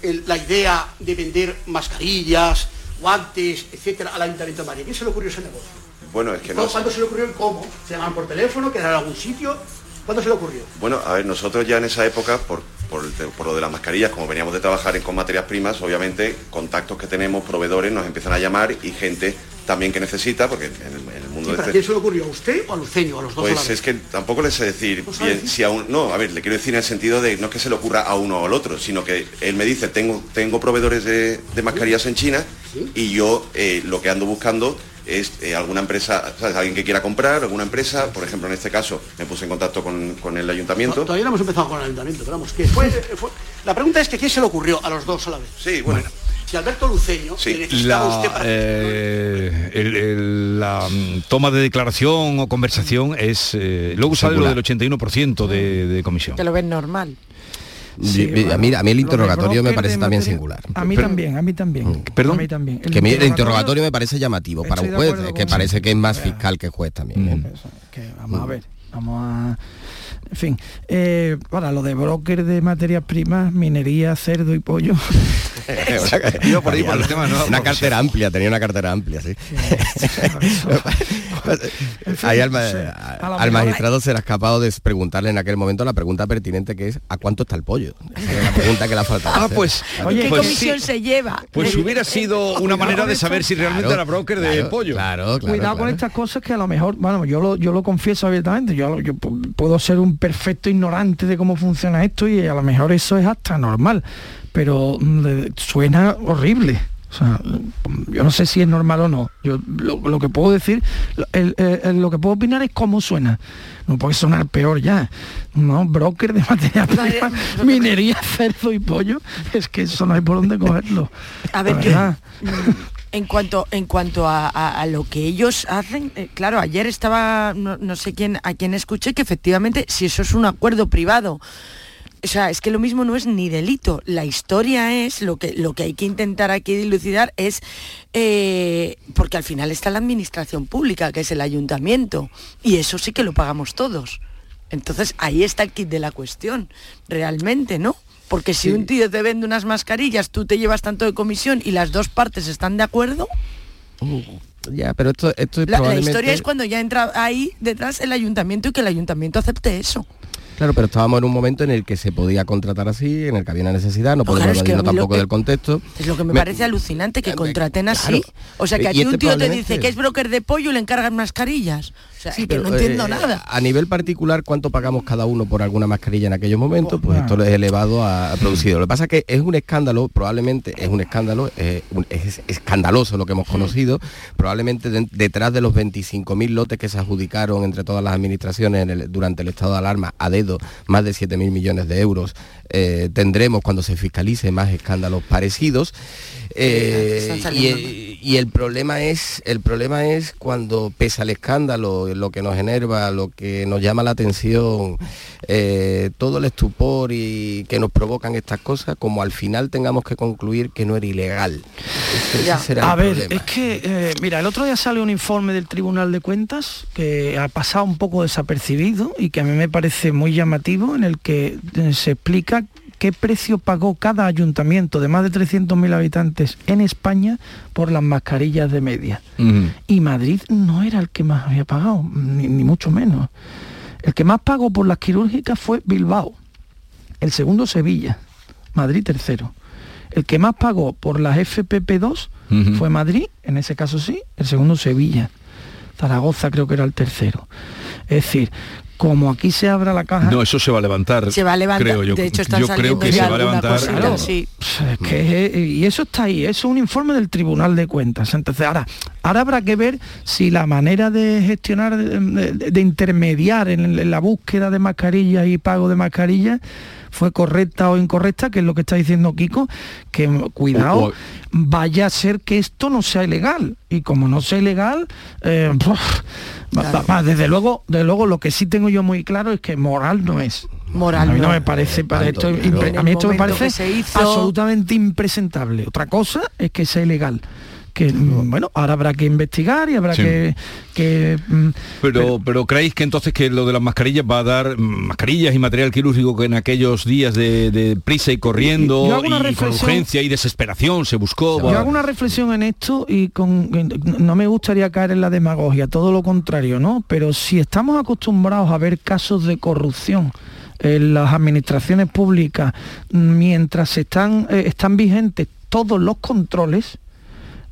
el- la idea de vender mascarillas, guantes, etcétera, al Ayuntamiento de Madrid? ¿A quién se le ocurrió ese negocio? Bueno, es que ¿Cuándo, nos, cuándo se le ocurrió y cómo? ¿Se llamaban por teléfono? ¿Quedaron en algún sitio? ¿Cuándo se le ocurrió? bueno, a ver, nosotros ya en esa época, por, por, el te- por lo de las mascarillas, como veníamos de trabajar en- con materias primas, obviamente contactos que tenemos, proveedores, nos empiezan a llamar y gente también que necesita, porque en el, en el mundo de ¿Pero a este- quién se le ocurrió? ¿A usted o a Luceño? ¿A los dos Pues es que tampoco le sé decir si a un. No, a ver, le quiero decir en el sentido de no es que se le ocurra a uno o al otro, sino que él me dice, tengo, tengo proveedores de, de mascarillas en China y yo eh, lo que ando buscando es eh, alguna empresa, ¿sabes? Alguien que quiera comprar, alguna empresa, por ejemplo, en este caso me puse en contacto con, con el ayuntamiento. Todavía no hemos empezado con el ayuntamiento, pero vamos, que fue, fue- La pregunta es que ¿quién se le ocurrió a los dos a la vez? Sí, bueno. Si Alberto Luceño le necesitaba a usted La, para... eh, el- el- la mm, toma de declaración o conversación es... eh, luego sale lo del 81% de, de comisión. Que lo ven normal. Sí, a, mí, a mí el interrogatorio me parece también singular. A mí también, a mí también. ¿Perdón? A mí también. Que a mí el interrogatorio me parece llamativo para un juez, que parece que es más fiscal que juez también. ¿eh? que vamos a ver, vamos a... En fin, eh, para lo de broker de materias primas, minería, cerdo y pollo, [laughs] Iba por ahí por el tema, ¿no? Una cartera amplia, tenía una cartera amplia, sí. Ahí al, al magistrado se le ha escapado de preguntarle en aquel momento la pregunta pertinente que es ¿a cuánto está el pollo? [laughs] La pregunta que le ha faltado. Ah, hacer. pues, Oye, ¿qué pues comisión sí. se lleva? Pues hubiera sido una manera de saber si realmente Claro, era broker de claro, pollo. Claro, claro. Cuidado con estas cosas que a lo mejor, bueno, yo lo, yo lo confieso abiertamente, yo, yo pu- puedo ser un perfecto ignorante de cómo funciona esto y a lo mejor eso es hasta normal, pero mm, suena horrible. O sea, mm, yo no sé si es normal o no. Yo lo, lo que puedo decir, lo, el- el- el- lo que puedo opinar es cómo suena. No puede sonar peor ya. No, broker de materia prima, minería, cerdo y pollo. Es que eso no hay por dónde cogerlo. A ver, verdad. En cuanto, en cuanto a, a- a lo que ellos hacen, eh, claro, ayer estaba, no, no sé quién, a quién escuché, que efectivamente si eso es un acuerdo privado, o sea, es que lo mismo no es ni delito. La historia es, lo que, lo que hay que intentar aquí dilucidar es, eh, porque al final está la administración pública, que es el ayuntamiento, y eso sí que lo pagamos todos. Entonces ahí está el kit de la cuestión, realmente, ¿no? Porque si un tío te vende unas mascarillas, tú te llevas tanto de comisión y las dos partes están de acuerdo, Ya, pero esto, esto es la, historia es cuando ya entra ahí detrás el ayuntamiento y que el ayuntamiento acepte eso. Claro, pero estábamos en un momento en el que se podía contratar así, en el que había una necesidad, no podemos claro, tampoco que- del contexto. Es lo que me, Me- parece alucinante que contraten así. claro. O sea, que a Y ti este un tío te dice que es broker de pollo y le encargan mascarillas. O sea, es que Pero, no entiendo eh, nada. A nivel particular, ¿cuánto pagamos cada uno por alguna mascarilla en aquellos momentos? Pues esto es elevado a, a producido. Lo que pasa es que es un escándalo, probablemente es un escándalo, un- es escandaloso lo que hemos conocido, probablemente de- detrás de los 25.000 lotes que se adjudicaron entre todas las administraciones en el- durante el estado de alarma a dedo, más de 7.000 millones de euros, eh, tendremos cuando se fiscalice más escándalos parecidos. Eh, y, y el problema es el problema es cuando pese al escándalo lo que nos enerva lo que nos llama la atención eh, todo el estupor y que nos provocan estas cosas como al final tengamos que concluir que no era ilegal Ese- ese será A el ver, problema. es que, eh, mira, el otro día sale un informe del Tribunal de Cuentas que ha pasado un poco desapercibido y que a mí me parece muy llamativo, en el que eh, se explica qué precio pagó cada ayuntamiento de más de 300.000 habitantes en España por las mascarillas de media. Y Madrid no era el que más había pagado, ni, ni mucho menos. El que más pagó por las quirúrgicas fue Bilbao, el segundo Sevilla, Madrid tercero. El que más pagó por las FPP2 Ujú. fue Madrid, en ese caso sí, el segundo Sevilla. Zaragoza creo que era el tercero. Es decir, como aquí se abra la caja... No, eso se va a levantar. Se va a levantar. Creo yo. De hecho, están yo creo saliendo que ya se va a levantar. cosita, claro. sí. Es que, eh, y eso está ahí, eso es un informe del Tribunal de Cuentas. Entonces, ahora, ahora habrá que ver si la manera de gestionar, de, de- de intermediar en, en la búsqueda de mascarillas y pago de mascarillas fue correcta o incorrecta, que es lo que está diciendo Kiko, que mm, cuidado, O- o- vaya a ser que esto no sea ilegal. Y como no sea ilegal, eh, desde luego, desde luego lo que sí tengo yo muy claro es que moral no es. Moral a mí no, no. me parece para Tanto, esto pero- a mí esto me parece hizo- absolutamente impresentable. Otra cosa es que sea ilegal. Que mm, bueno, ahora habrá que investigar y habrá Sí. que, que mm, Pero, pero creéis que entonces que lo de las mascarillas va a dar mm, mascarillas y material quirúrgico que en aquellos días de, de prisa y corriendo y con urgencia y desesperación se buscó. Yo hago una reflexión en esto y con, no me gustaría caer en la demagogia, todo lo contrario, ¿no? Pero si estamos acostumbrados a ver casos de corrupción en las administraciones públicas mientras están, eh, están vigentes todos los controles,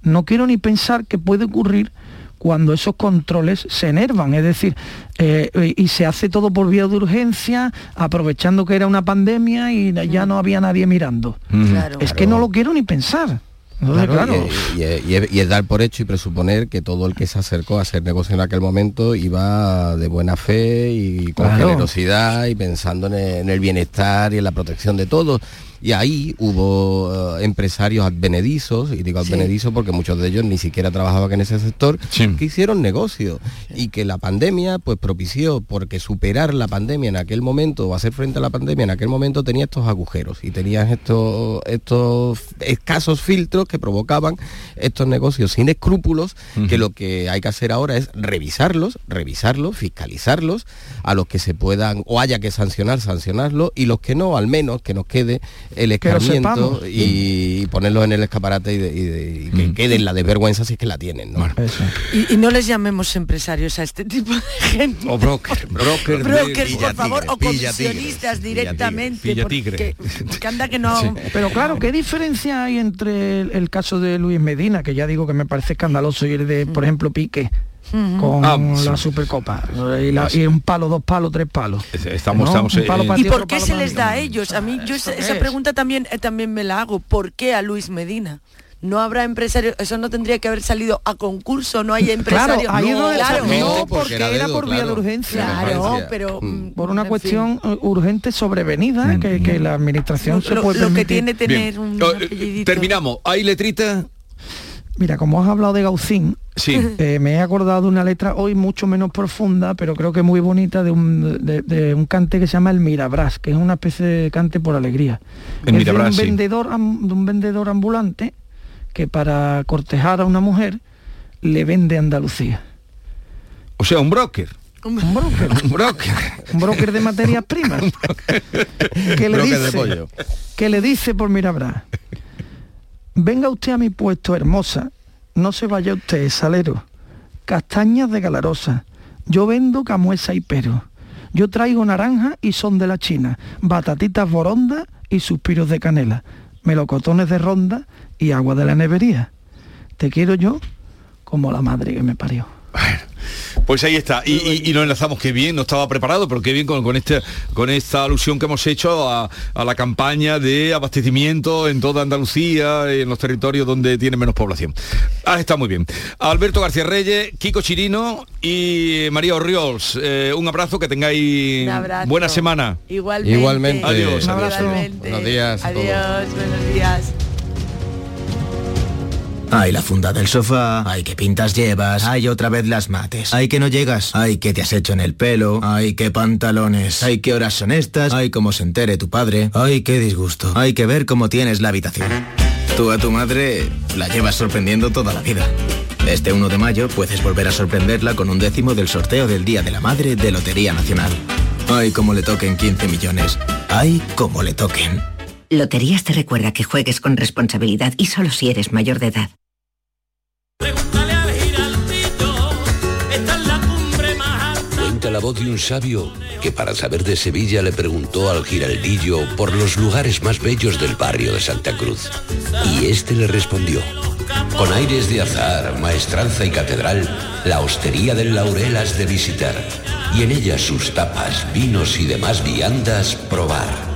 no quiero ni pensar que puede ocurrir cuando esos controles se enervan, es decir, eh, y se hace todo por vía de urgencia, aprovechando que era una pandemia y ya no había nadie mirando. Claro. Es que no lo quiero ni pensar. Entonces, Claro, claro, Y, es, y es dar por hecho y presuponer que todo el que se acercó a hacer negocio en aquel momento iba de buena fe y con Claro. generosidad y pensando en el, en el bienestar y en la protección de todos. Y ahí hubo eh, empresarios advenedizos, y digo Sí. advenedizos porque muchos de ellos ni siquiera trabajaban en ese sector, que hicieron negocio. Y que la pandemia pues propició porque superar la pandemia en aquel momento o hacer frente a la pandemia en aquel momento tenía estos agujeros y tenías estos, estos escasos filtros que provocaban estos negocios sin escrúpulos, que lo que hay que hacer ahora es revisarlos, revisarlos, fiscalizarlos, a los que se puedan o haya que sancionar, sancionarlos, y los que no, al menos que nos quede el escarmiento y, ponerlos en el escaparate y, que queden la desvergüenza si es que la tienen. ¿no? Y, y, no les llamemos empresarios a este tipo de gente. O broker, broker, broker por favor, o comisionistas directamente. Porque, porque, anda que no. Pero claro, ¿qué diferencia hay entre el, el, caso de Luis Medina, que ya digo que me parece escandaloso, y el de, por ejemplo, Pique? Con ah, la Supercopa y, la, y, un palo, dos palos, tres palos. Estamos, ¿no? estamos eh, ¿Y por qué se les da a ellos? A mí yo esa, esa pregunta también eh, también me la hago. ¿Por qué a Luis Medina? no habrá empresarios, eso no tendría que haber salido a concurso, no hay empresarios. Claro, ahí no, claro, no porque, era, era, por vía de urgencia. Claro, pero mm, por una cuestión fin. urgente sobrevenida mm. que, que, la administración lo, se puede lo permitir. que tiene tener Bien. un uh, Terminamos. ¿Hay letrita? Mira, como has hablado de Gaucín, sí. [laughs] eh, me he acordado de una letra hoy mucho menos profunda, pero creo que muy bonita, de un, de, de un cante que se llama el Mirabras, que es una especie de cante por alegría. El es Mirabras, de un, vendedor, de un vendedor ambulante que para cortejar a una mujer le vende Andalucía. O sea, un broker. Un broker. [laughs] un broker. un broker de materias primas. [laughs] que le broker dice, de pollo. que le dice por Mirabra, venga usted a mi puesto, hermosa, no se vaya usted, salero. Castañas de galarosa, yo vendo camuesa y pero. Yo traigo naranja y son de la China, batatitas boronda y suspiros de canela, melocotones de ronda y agua de la nevería. Te quiero yo como la madre que me parió. Pues ahí está. Y, y, y, nos enlazamos, qué bien, no estaba preparado, pero qué bien con, con, este, con esta alusión que hemos hecho a, a, la campaña de abastecimiento en toda Andalucía, en los territorios donde tiene menos población. Ah, está muy bien. Alberto García Reyes, Kiko Chirino y María Orriols, eh, un abrazo, que tengáis buena semana. Igualmente. Igualmente. Adiós. Un abrazo. Igualmente. Buenos días. Adiós, buenos días. Ay, la funda del sofá. Ay, qué pintas llevas. Ay, otra vez las mates. Ay, que no llegas. Ay, qué te has hecho en el pelo. Ay, qué pantalones. Ay, qué horas son estas. Ay, cómo se entere tu padre. Ay, qué disgusto. Hay que ver cómo tienes la habitación. Tú a tu madre la llevas sorprendiendo toda la vida. Este 1 de mayo puedes volver a sorprenderla con un décimo del sorteo del Día de la Madre de Lotería Nacional. Ay, cómo le toquen 15 millones. Ay, cómo le toquen. Loterías te recuerda que juegues con responsabilidad y solo si eres mayor de edad. Cuenta la voz de un sabio que para saber de Sevilla le preguntó al giraldillo por los lugares más bellos del barrio de Santa Cruz. Y este le respondió. Con aires de azar, maestranza y catedral, la hostería del Laurel has de visitar. Y en ella sus tapas, vinos y demás viandas probar.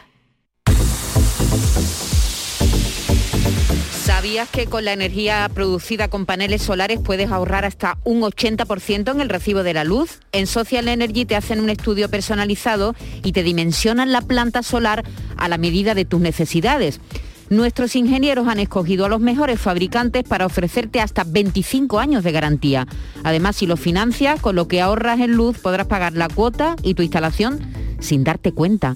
¿Sabías que con la energía producida con paneles solares puedes ahorrar hasta un 80% en el recibo de la luz? En Social Energy te hacen un estudio personalizado y te dimensionan la planta solar a la medida de tus necesidades. Nuestros ingenieros han escogido a los mejores fabricantes para ofrecerte hasta 25 años de garantía. Además, si lo financias, con lo que ahorras en luz podrás pagar la cuota y tu instalación sin darte cuenta.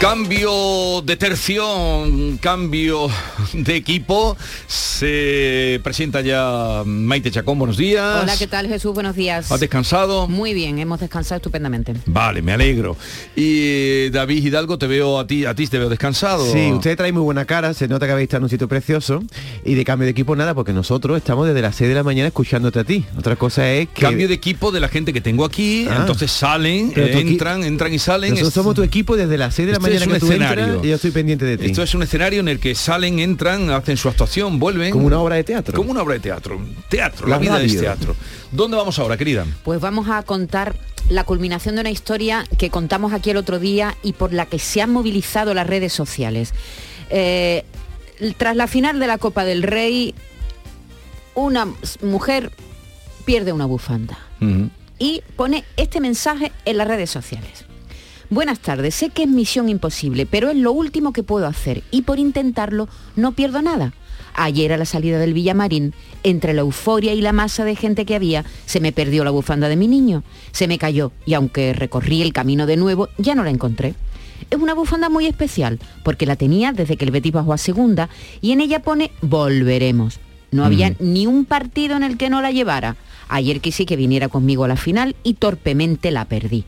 Cambio de tercio, cambio de equipo. Se presenta ya Maite Chacón, buenos días. Hola, ¿qué tal Jesús? Buenos días. ¿Has descansado? Muy bien, hemos descansado estupendamente. Vale, me alegro. Y David Hidalgo, te veo a ti, a ti te veo descansado. Sí, usted trae muy buena cara, se nota que habéis estado en un sitio precioso. Y de cambio de equipo nada, porque nosotros estamos desde las 6 de la mañana escuchándote a ti. Otra cosa es que... Cambio de equipo de la gente que tengo aquí, Ah. entonces salen, eh, entran, entran y salen. Nosotros Es- somos tu equipo desde las 6 de la Esto mañana es un que tú entras yo estoy pendiente de ti. Esto es un escenario en el que salen, entran, hacen su actuación, vuelven. Como una obra de teatro. Como una obra de teatro. Teatro, La la, vida es teatro. ¿Dónde vamos ahora, querida? Pues vamos a contar la culminación de una historia que contamos aquí el otro día y por la que se han movilizado las redes sociales. Eh, tras la final de la Copa del Rey, una mujer pierde una bufanda y pone este mensaje en las redes sociales. Buenas tardes, sé que es misión imposible, pero es lo último que puedo hacer y por intentarlo no pierdo nada. Ayer a la salida del Villamarín, entre la euforia y la masa de gente que había, se me perdió la bufanda de mi niño. Se me cayó y aunque recorrí el camino de nuevo, ya no la encontré. Es una bufanda muy especial porque la tenía desde que el Betis bajó a segunda y en ella pone volveremos. No había ni un partido en el que no la llevara. Ayer quise que viniera conmigo a la final y torpemente la perdí.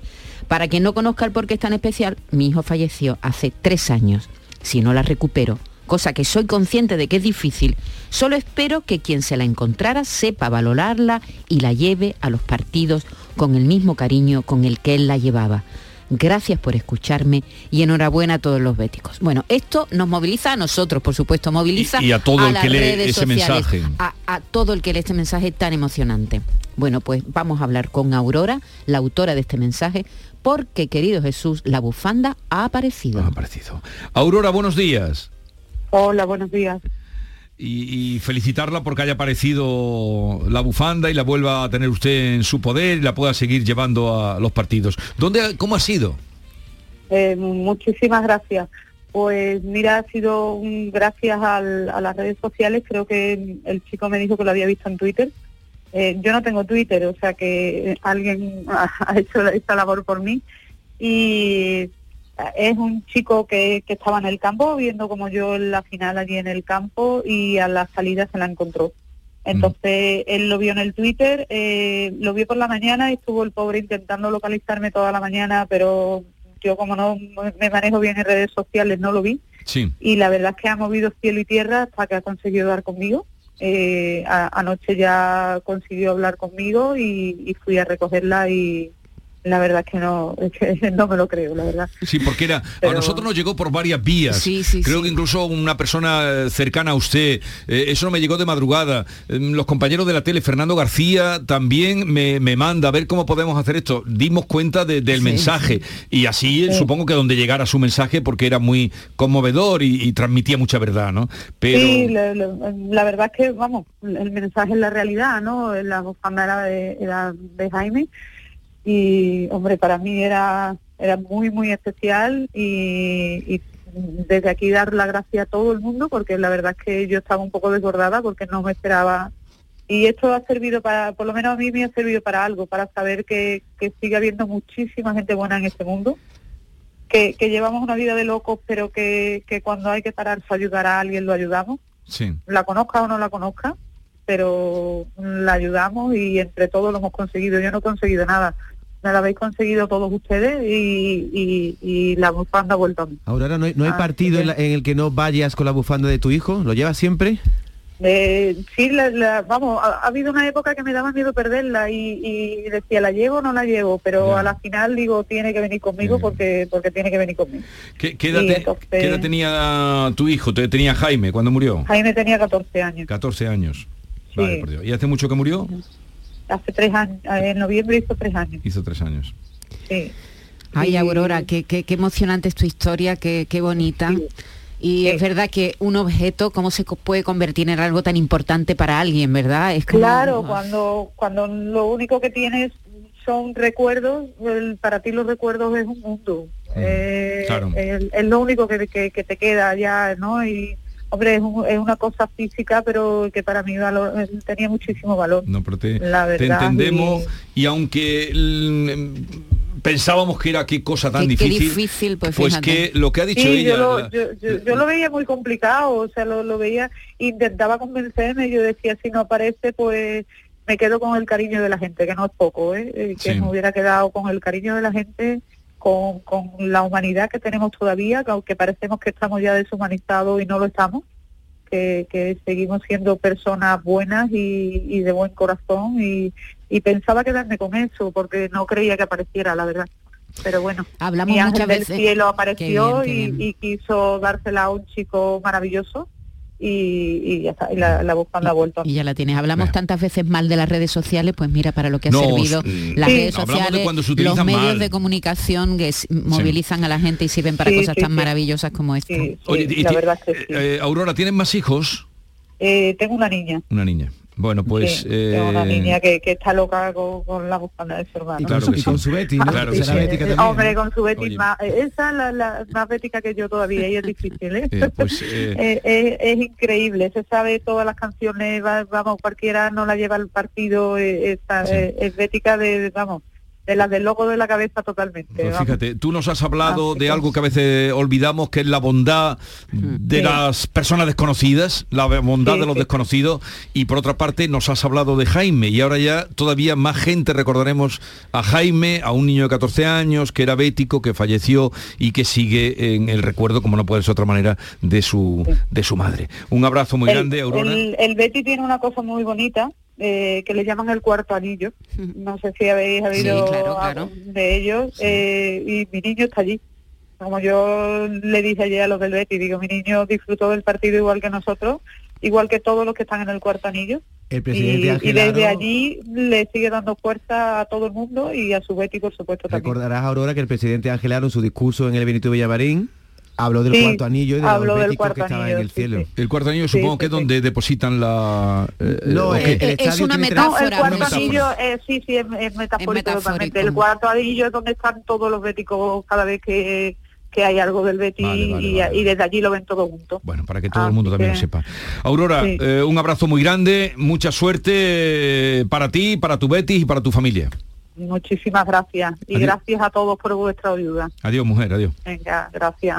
Para quien no conozca el por qué es tan especial, mi hijo falleció hace tres años. Si no la recupero, cosa que soy consciente de que es difícil, solo espero que quien se la encontrara sepa valorarla y la lleve a los partidos con el mismo cariño con el que él la llevaba. Gracias por escucharme y enhorabuena a todos los béticos. Bueno, esto nos moviliza a nosotros, por supuesto, moviliza Y- y a todo el las que lee ese sociales, mensaje. A, a todo el que lee este mensaje tan emocionante. Bueno, pues vamos a hablar con Aurora, la autora de este mensaje, porque, querido Jesús, la bufanda ha aparecido. Ha aparecido. Aurora, buenos días. Hola, buenos días. Y, y felicitarla porque haya aparecido la bufanda y la vuelva a tener usted en su poder y la pueda seguir llevando a los partidos. ¿Dónde, ¿Cómo ha sido? Eh, muchísimas gracias. Pues mira, ha sido un gracias al- a las redes sociales. Creo que el chico me dijo que lo había visto en Twitter. Eh, yo no tengo Twitter, o sea que alguien [laughs] ha, hecho esta labor por mí. Y es un chico que, que estaba en el campo, viendo como yo en la final allí en el campo y a la salida se la encontró. Entonces él lo vio en el Twitter, eh, lo vio por la mañana y estuvo el pobre intentando localizarme toda la mañana, pero yo como no me manejo bien en redes sociales no lo vi Sí. y la verdad es que ha movido cielo y tierra hasta que ha conseguido dar conmigo. Eh, a- anoche ya consiguió hablar conmigo y, y fui a recogerla y la verdad es que no, [laughs] es que no me lo creo, la verdad. Sí, porque era, a nosotros nos llegó por varias vías. Sí, sí, Creo sí. que incluso una persona eh, cercana a usted, eh, eso no me llegó de madrugada. Eh, los compañeros de la tele, Fernando García, también me, me manda a ver cómo podemos hacer esto. Dimos cuenta de- del Sí, mensaje y así eh, Sí. supongo que donde llegara su mensaje porque era muy conmovedor y, y transmitía mucha verdad, ¿no? Pero Sí, la, la- la verdad es que, vamos, el mensaje es la realidad, ¿no? La bufanda era de, era de Jaime y, hombre, para mí era, era muy, muy especial y, y desde aquí dar la gracia a todo el mundo porque la verdad es que yo estaba un poco desbordada porque no me esperaba y esto ha servido para, por lo menos a mí me ha servido para algo, para saber que, que sigue habiendo muchísima gente buena en este mundo que, que llevamos una vida de locos, pero que, que cuando hay que pararse a ayudar a alguien lo ayudamos, Sí. la conozca o no la conozca, pero la ayudamos y entre todos lo hemos conseguido. Yo no he conseguido nada, me lo habéis conseguido todos ustedes y, y, y la bufanda ha vuelto a mí. Aurora, ¿no hay, no hay Ah, partido en, la- en el que no vayas con la bufanda de tu hijo? ¿Lo llevas siempre? Eh, sí, la- la- vamos, ha, ha habido una época que me daba miedo perderla y, y decía, ¿la llevo o no la llevo? Pero a la final digo, tiene que venir conmigo porque porque tiene que venir conmigo. ¿Qué, qué edad, Y te- entonces- qué edad tenía tu hijo? Te- Tenía Jaime cuando murió. Jaime tenía 14 años, 14 años. Sí. Vale, por Dios. ¿Y hace mucho que murió? hace tres años, eh, en noviembre hizo tres años, Hizo tres años. sí. Ay, Y- Aurora, qué, qué, qué emocionante es tu historia, qué, qué bonita. Y es verdad que un objeto, ¿cómo se puede convertir en algo tan importante para alguien, verdad? Es como- Claro, cuando cuando lo único que tienes son recuerdos, el- para ti los recuerdos es un mundo. Eh, claro. el- es lo único que, que- que te queda ya, ¿no? Y hombre, es, un- es una cosa física, pero que para mí valor, eh, tenía muchísimo valor. No, pero te, La te verdad, entendemos y, aunque mm, pensábamos que era qué cosa tan Qué- qué difícil, difícil, pues, pues que lo que ha dicho Sí, ella, yo lo, la- yo, yo- yo lo veía muy complicado, o sea, lo, lo veía, intentaba convencerme, yo decía, si no aparece, pues me quedo con el cariño de la gente, que no es poco, ¿eh? Eh, que Sí. me hubiera quedado con el cariño de la gente, con, con la humanidad que tenemos todavía, que aunque parecemos que estamos ya deshumanizados y no lo estamos, que, que seguimos siendo personas buenas y, y de buen corazón. Y, y pensaba quedarme con eso, porque no creía que apareciera, la verdad. Pero bueno, Hablamos mi ángel muchas del cielo apareció bien, y quiso dársela a un chico maravilloso y, y ya está, y la, la bufanda ha vuelto. Y ya la tienes. Hablamos tantas veces mal de las redes sociales, pues mira para lo que ha No, servido sí. las redes sociales, cuando se los utilizan medios mal. de comunicación que movilizan a la gente y sirven para Sí, cosas sí, tan sí. maravillosas como esta. Oye, y la ti- verdad es que sí. eh, Aurora, ¿tienes más hijos? Eh, tengo una niña. Una niña. Bueno, pues... sí, tengo una eh, niña que, que está loca con, con la bufanda de su hermano. Y con, su, y con su Betty, ¿no? Claro que sí. también, Hombre, con su Betty más, esa es la, la más bética que yo todavía, ella es difícil, ¿eh? Eh, pues, [laughs] eh, es increíble, se sabe todas las canciones, va- vamos, cualquiera no la lleva al partido, esta, es bética de, vamos, de las del loco de la cabeza totalmente. Pues fíjate, tú nos has hablado Así de algo que a veces olvidamos, que es la bondad de Sí. las personas desconocidas, la bondad Sí, de los sí. desconocidos, y por otra parte nos has hablado de Jaime, y ahora ya todavía más gente recordaremos a Jaime, a un niño de 14 años, que era bético, que falleció y que sigue en el recuerdo, como no puede ser de otra manera, de su, de su madre. Un abrazo muy el, grande, Aurora. El, el Betty tiene una cosa muy bonita eh, que le llaman el cuarto anillo. No sé si habéis habido claro, claro. algo de ellos. eh, y mi niño está allí. Como yo le dije ayer a los del Betty, digo, mi niño disfrutó del partido igual que nosotros, igual que todos los que están en el cuarto anillo. El presidente Y, Ángel y desde Aro- allí le sigue dando fuerza a todo el mundo y a su Betty, por supuesto, también. Recordarás, Aurora, que el presidente Ángel Aro en su discurso en el Benito Villamarín habló del Sí, cuarto anillo y de los del béticos cuarto que estaban anillo, en el sí, cielo. El cuarto anillo supongo que es donde depositan la... eh, No, Es una metáfora. No, el cuarto metáfora. anillo, eh, sí, sí, es, es metafórico, totalmente. El cuarto anillo es donde están todos los béticos cada vez que, que hay algo del Vale, vale, y, vale, y desde allí lo ven todo junto. Bueno, para que todo el mundo también lo sepa. Aurora, Sí. eh, un abrazo muy grande, mucha suerte eh, para ti, para tu Betty y para tu familia. Muchísimas gracias y Adiós. gracias a todos por vuestra ayuda. Adiós, mujer, adiós. Venga, gracias.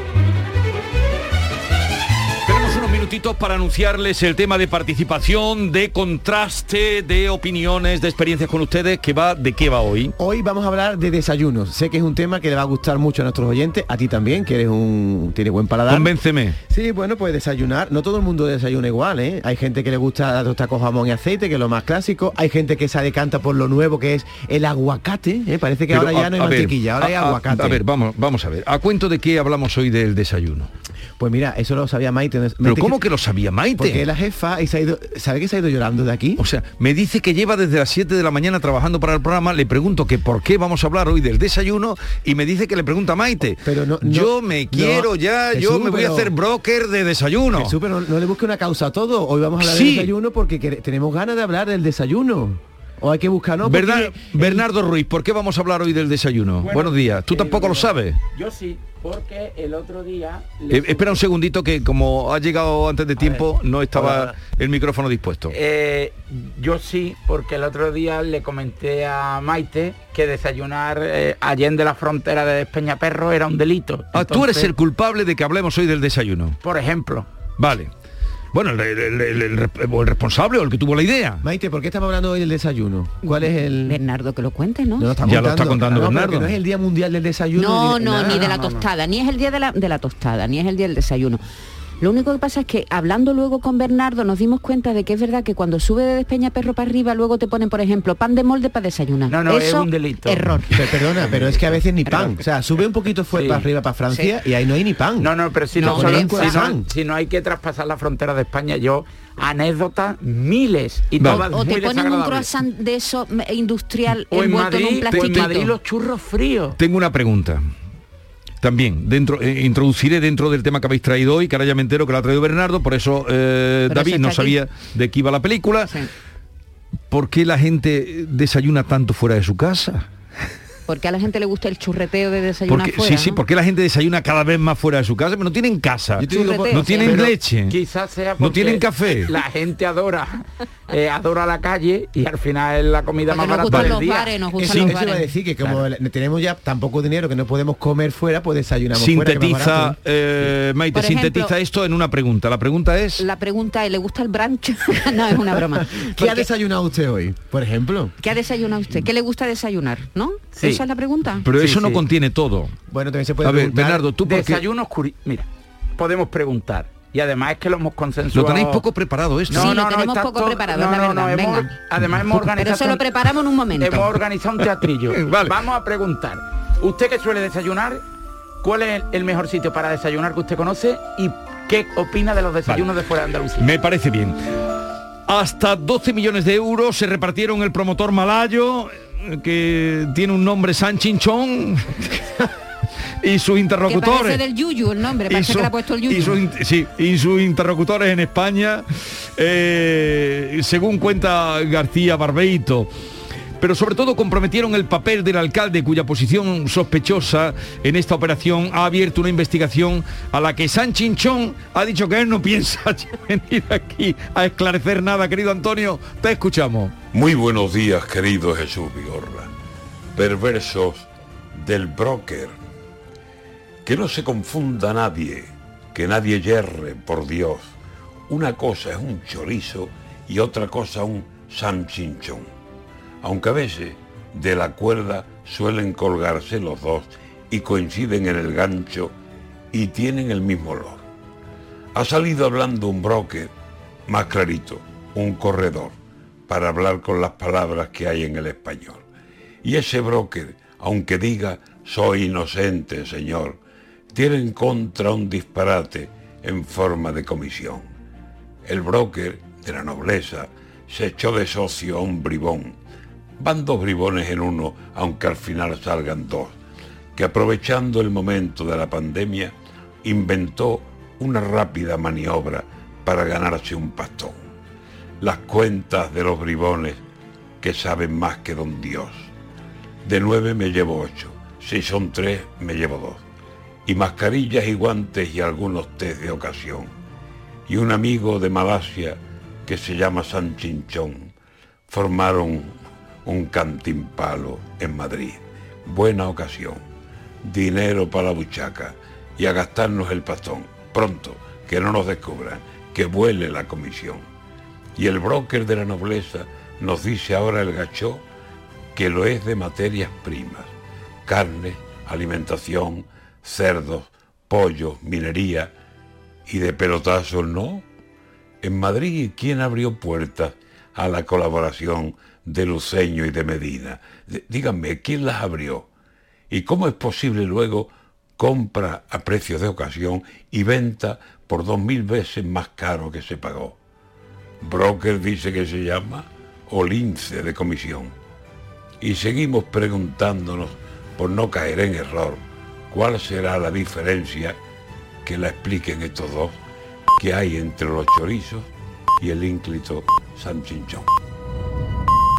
Minutitos para anunciarles el tema de participación, de contraste, de opiniones, de experiencias con ustedes, que va, ¿de qué va hoy? Hoy vamos a hablar de desayunos. Sé que es un tema que le va a gustar mucho a nuestros oyentes, a ti también, que eres un tiene buen paladar. Convénceme. Sí, bueno, pues desayunar. No todo el mundo desayuna igual, ¿eh? Hay gente que le gusta la tostada con jamón y aceite, que es lo más clásico. Hay gente que se decanta por lo nuevo, que es el aguacate. ¿eh? Parece que Pero, ahora ya no hay ver, mantequilla, ahora hay a- aguacate. A ver, vamos, vamos a ver. ¿A cuento de qué hablamos hoy del desayuno? Pues mira, eso lo sabía Maite. ¿Pero Maite cómo que lo sabía Maite? Porque la jefa y se ha ido, ¿sabe que se ha ido llorando de aquí? O sea, me dice que lleva desde las 7 de la mañana trabajando para el programa, le pregunto que por qué vamos a hablar hoy del desayuno y me dice que le pregunta a Maite. Pero no, yo me quiero ya, yo me voy a hacer broker de desayuno. Jesús, pero no, le busque una causa a todo. Hoy vamos a hablar Sí. del desayuno porque tenemos ganas de hablar del desayuno. O hay que buscar, ¿no? Bernardo Ruiz, ¿por qué vamos a hablar hoy del desayuno? Buenos días. ¿Tú tampoco lo sabes? Yo sí, porque el otro día... Eh, espera un segundito que como ha llegado antes de tiempo no estaba el micrófono dispuesto. Eh, yo sí, porque el otro día le comenté a Maite que desayunar eh, allende la frontera de Despeñaperro era un delito. Ah, tú eres el culpable de que hablemos hoy del desayuno. Por ejemplo. Vale. Bueno, el, el- el- el rep- o el responsable o el que tuvo la idea. Maite, ¿por qué estamos hablando hoy del desayuno? ¿Cuál es el...? Bernardo, que lo cuente, ¿no? No, lo está Ya lo está contando Bernardo. no es el Día Mundial del Desayuno. No, no, nada. ni de la tostada, ni es el día de la, de la tostada, ni es el día del desayuno. Lo único que pasa es que hablando luego con Bernardo nos dimos cuenta de que es verdad que cuando sube de Despeñaperro para arriba luego te ponen, por ejemplo, pan de molde para desayunar. No, no, es un delito. Error. Pero, perdona, pero es que a veces ni pan. O sea, sube un poquito fue Sí. para arriba para Francia y ahí no hay ni pan. No, no, pero si no, ponen solo- si, no, si no hay que traspasar la frontera de España, yo anécdotas miles y Vale. todas O te muy ponen un croissant de eso industrial O en envuelto en un Madrid, o en plastiquito. Madrid los churros fríos. Tengo una pregunta. También, dentro, eh, introduciré dentro del tema que habéis traído hoy, que ahora ya me entero que lo ha traído Bernardo, por eso eh, David eso no aquí. sabía de qué iba la película. ¿Por qué la gente desayuna tanto fuera de su casa? Porque a la gente le gusta el churreteo de desayunar Porque, fuera. sí, sí, ¿no? ¿por qué la gente desayuna cada vez más fuera de su casa? Pero no tienen casa, digo por- no tienen Pero leche, Quizás sea no porque tienen café. La gente adora, eh, adora la calle y al final es la comida Porque más nos barata gustan del los día. bares, nos gustan Eso, los eso iba a bares. decir que como le- tenemos ya tan poco dinero que no podemos comer fuera, pues desayunamos fuera. Sintetiza, barato. eh, Maite, Por ejemplo- sintetiza esto en una pregunta. La pregunta es... La pregunta es, ¿le gusta el brunch? [laughs] no, es una broma. ¿Qué ha Porque- desayunado usted hoy, por ejemplo? ¿Qué ha desayunado usted? ¿Qué le gusta desayunar? ¿No? Sí. Esa es la pregunta. Pero Sí, eso no contiene todo. Bueno, también se puede A ver, preguntar- Bernardo, tú porque Desayunos curi- Mira, podemos preguntar. Y además es que lo hemos lo consensuado. tenéis poco preparado esto. Sí, lo tenemos poco todo- preparado, no, la no, no, hemos- venga. además hemos organizado... Pero eso lo preparamos en un momento. Hemos organizado un teatrillo. [laughs] Vale. Vamos a preguntar. ¿Usted que suele desayunar? ¿Cuál es el mejor sitio para desayunar que usted conoce? ¿Y qué opina de los desayunos de fuera de Andalucía? Me parece bien. Hasta 12 millones de euros se repartieron el promotor malayo, que tiene un nombre San Chinchón, y sus Que interlocutores. parece del Yuyu el nombre, parece su- que le ha puesto el Yuyu. y in- sí, y sus interlocutores en España, eh, según cuenta García Barbeito. Pero sobre todo comprometieron el papel del alcalde cuya posición sospechosa en esta operación ha abierto una investigación a la que San Chinchón ha dicho que él no piensa [laughs] venir aquí a esclarecer nada. Querido Antonio, te escuchamos. Muy buenos días, querido Jesús Vigorra. Perversos del broker. Que no se confunda nadie, que nadie yerre, por Dios. Una cosa es un chorizo y otra cosa un samchinchón. Aunque a veces de la cuerda suelen colgarse los dos y coinciden en el gancho y tienen el mismo olor. Ha salido hablando un broker, más clarito, un corredor, para hablar con las palabras que hay en el español. Y ese broker, aunque diga soy inocente, señor, tiene en contra un disparate en forma de comisión. El broker de la nobleza se echó de socio a un bribón, Van dos bribones en uno, aunque al final salgan dos, que aprovechando el momento de la pandemia, inventó una rápida maniobra para ganarse un pastón. Las cuentas de los bribones que saben más que don Dios. De nueve me llevo ocho, si son tres me llevo dos. Y mascarillas y guantes y algunos test de ocasión. Y un amigo de Malasia que se llama San Chinchón formaron un cantimpalo en Madrid. Buena ocasión. Dinero para la buchaca y a gastarnos el pastón. Pronto, que no nos descubran, que vuele la comisión. Y el broker de la nobleza nos dice ahora el gachó que lo es de materias primas, carne, alimentación, cerdos, pollo, minería y de pelotazos no. En Madrid, ¿quién abrió puertas a la colaboración de Luceño y de Medina? díganme, ¿quién las abrió? ¿Y cómo es posible luego compra a precios de ocasión y venta por dos mil veces más caro que se pagó? Broker dice que se llama o lince de comisión. Y seguimos preguntándonos, por no caer en error, cuál será la diferencia que la expliquen estos dos que hay entre los chorizos y el ínclito San Chinchón.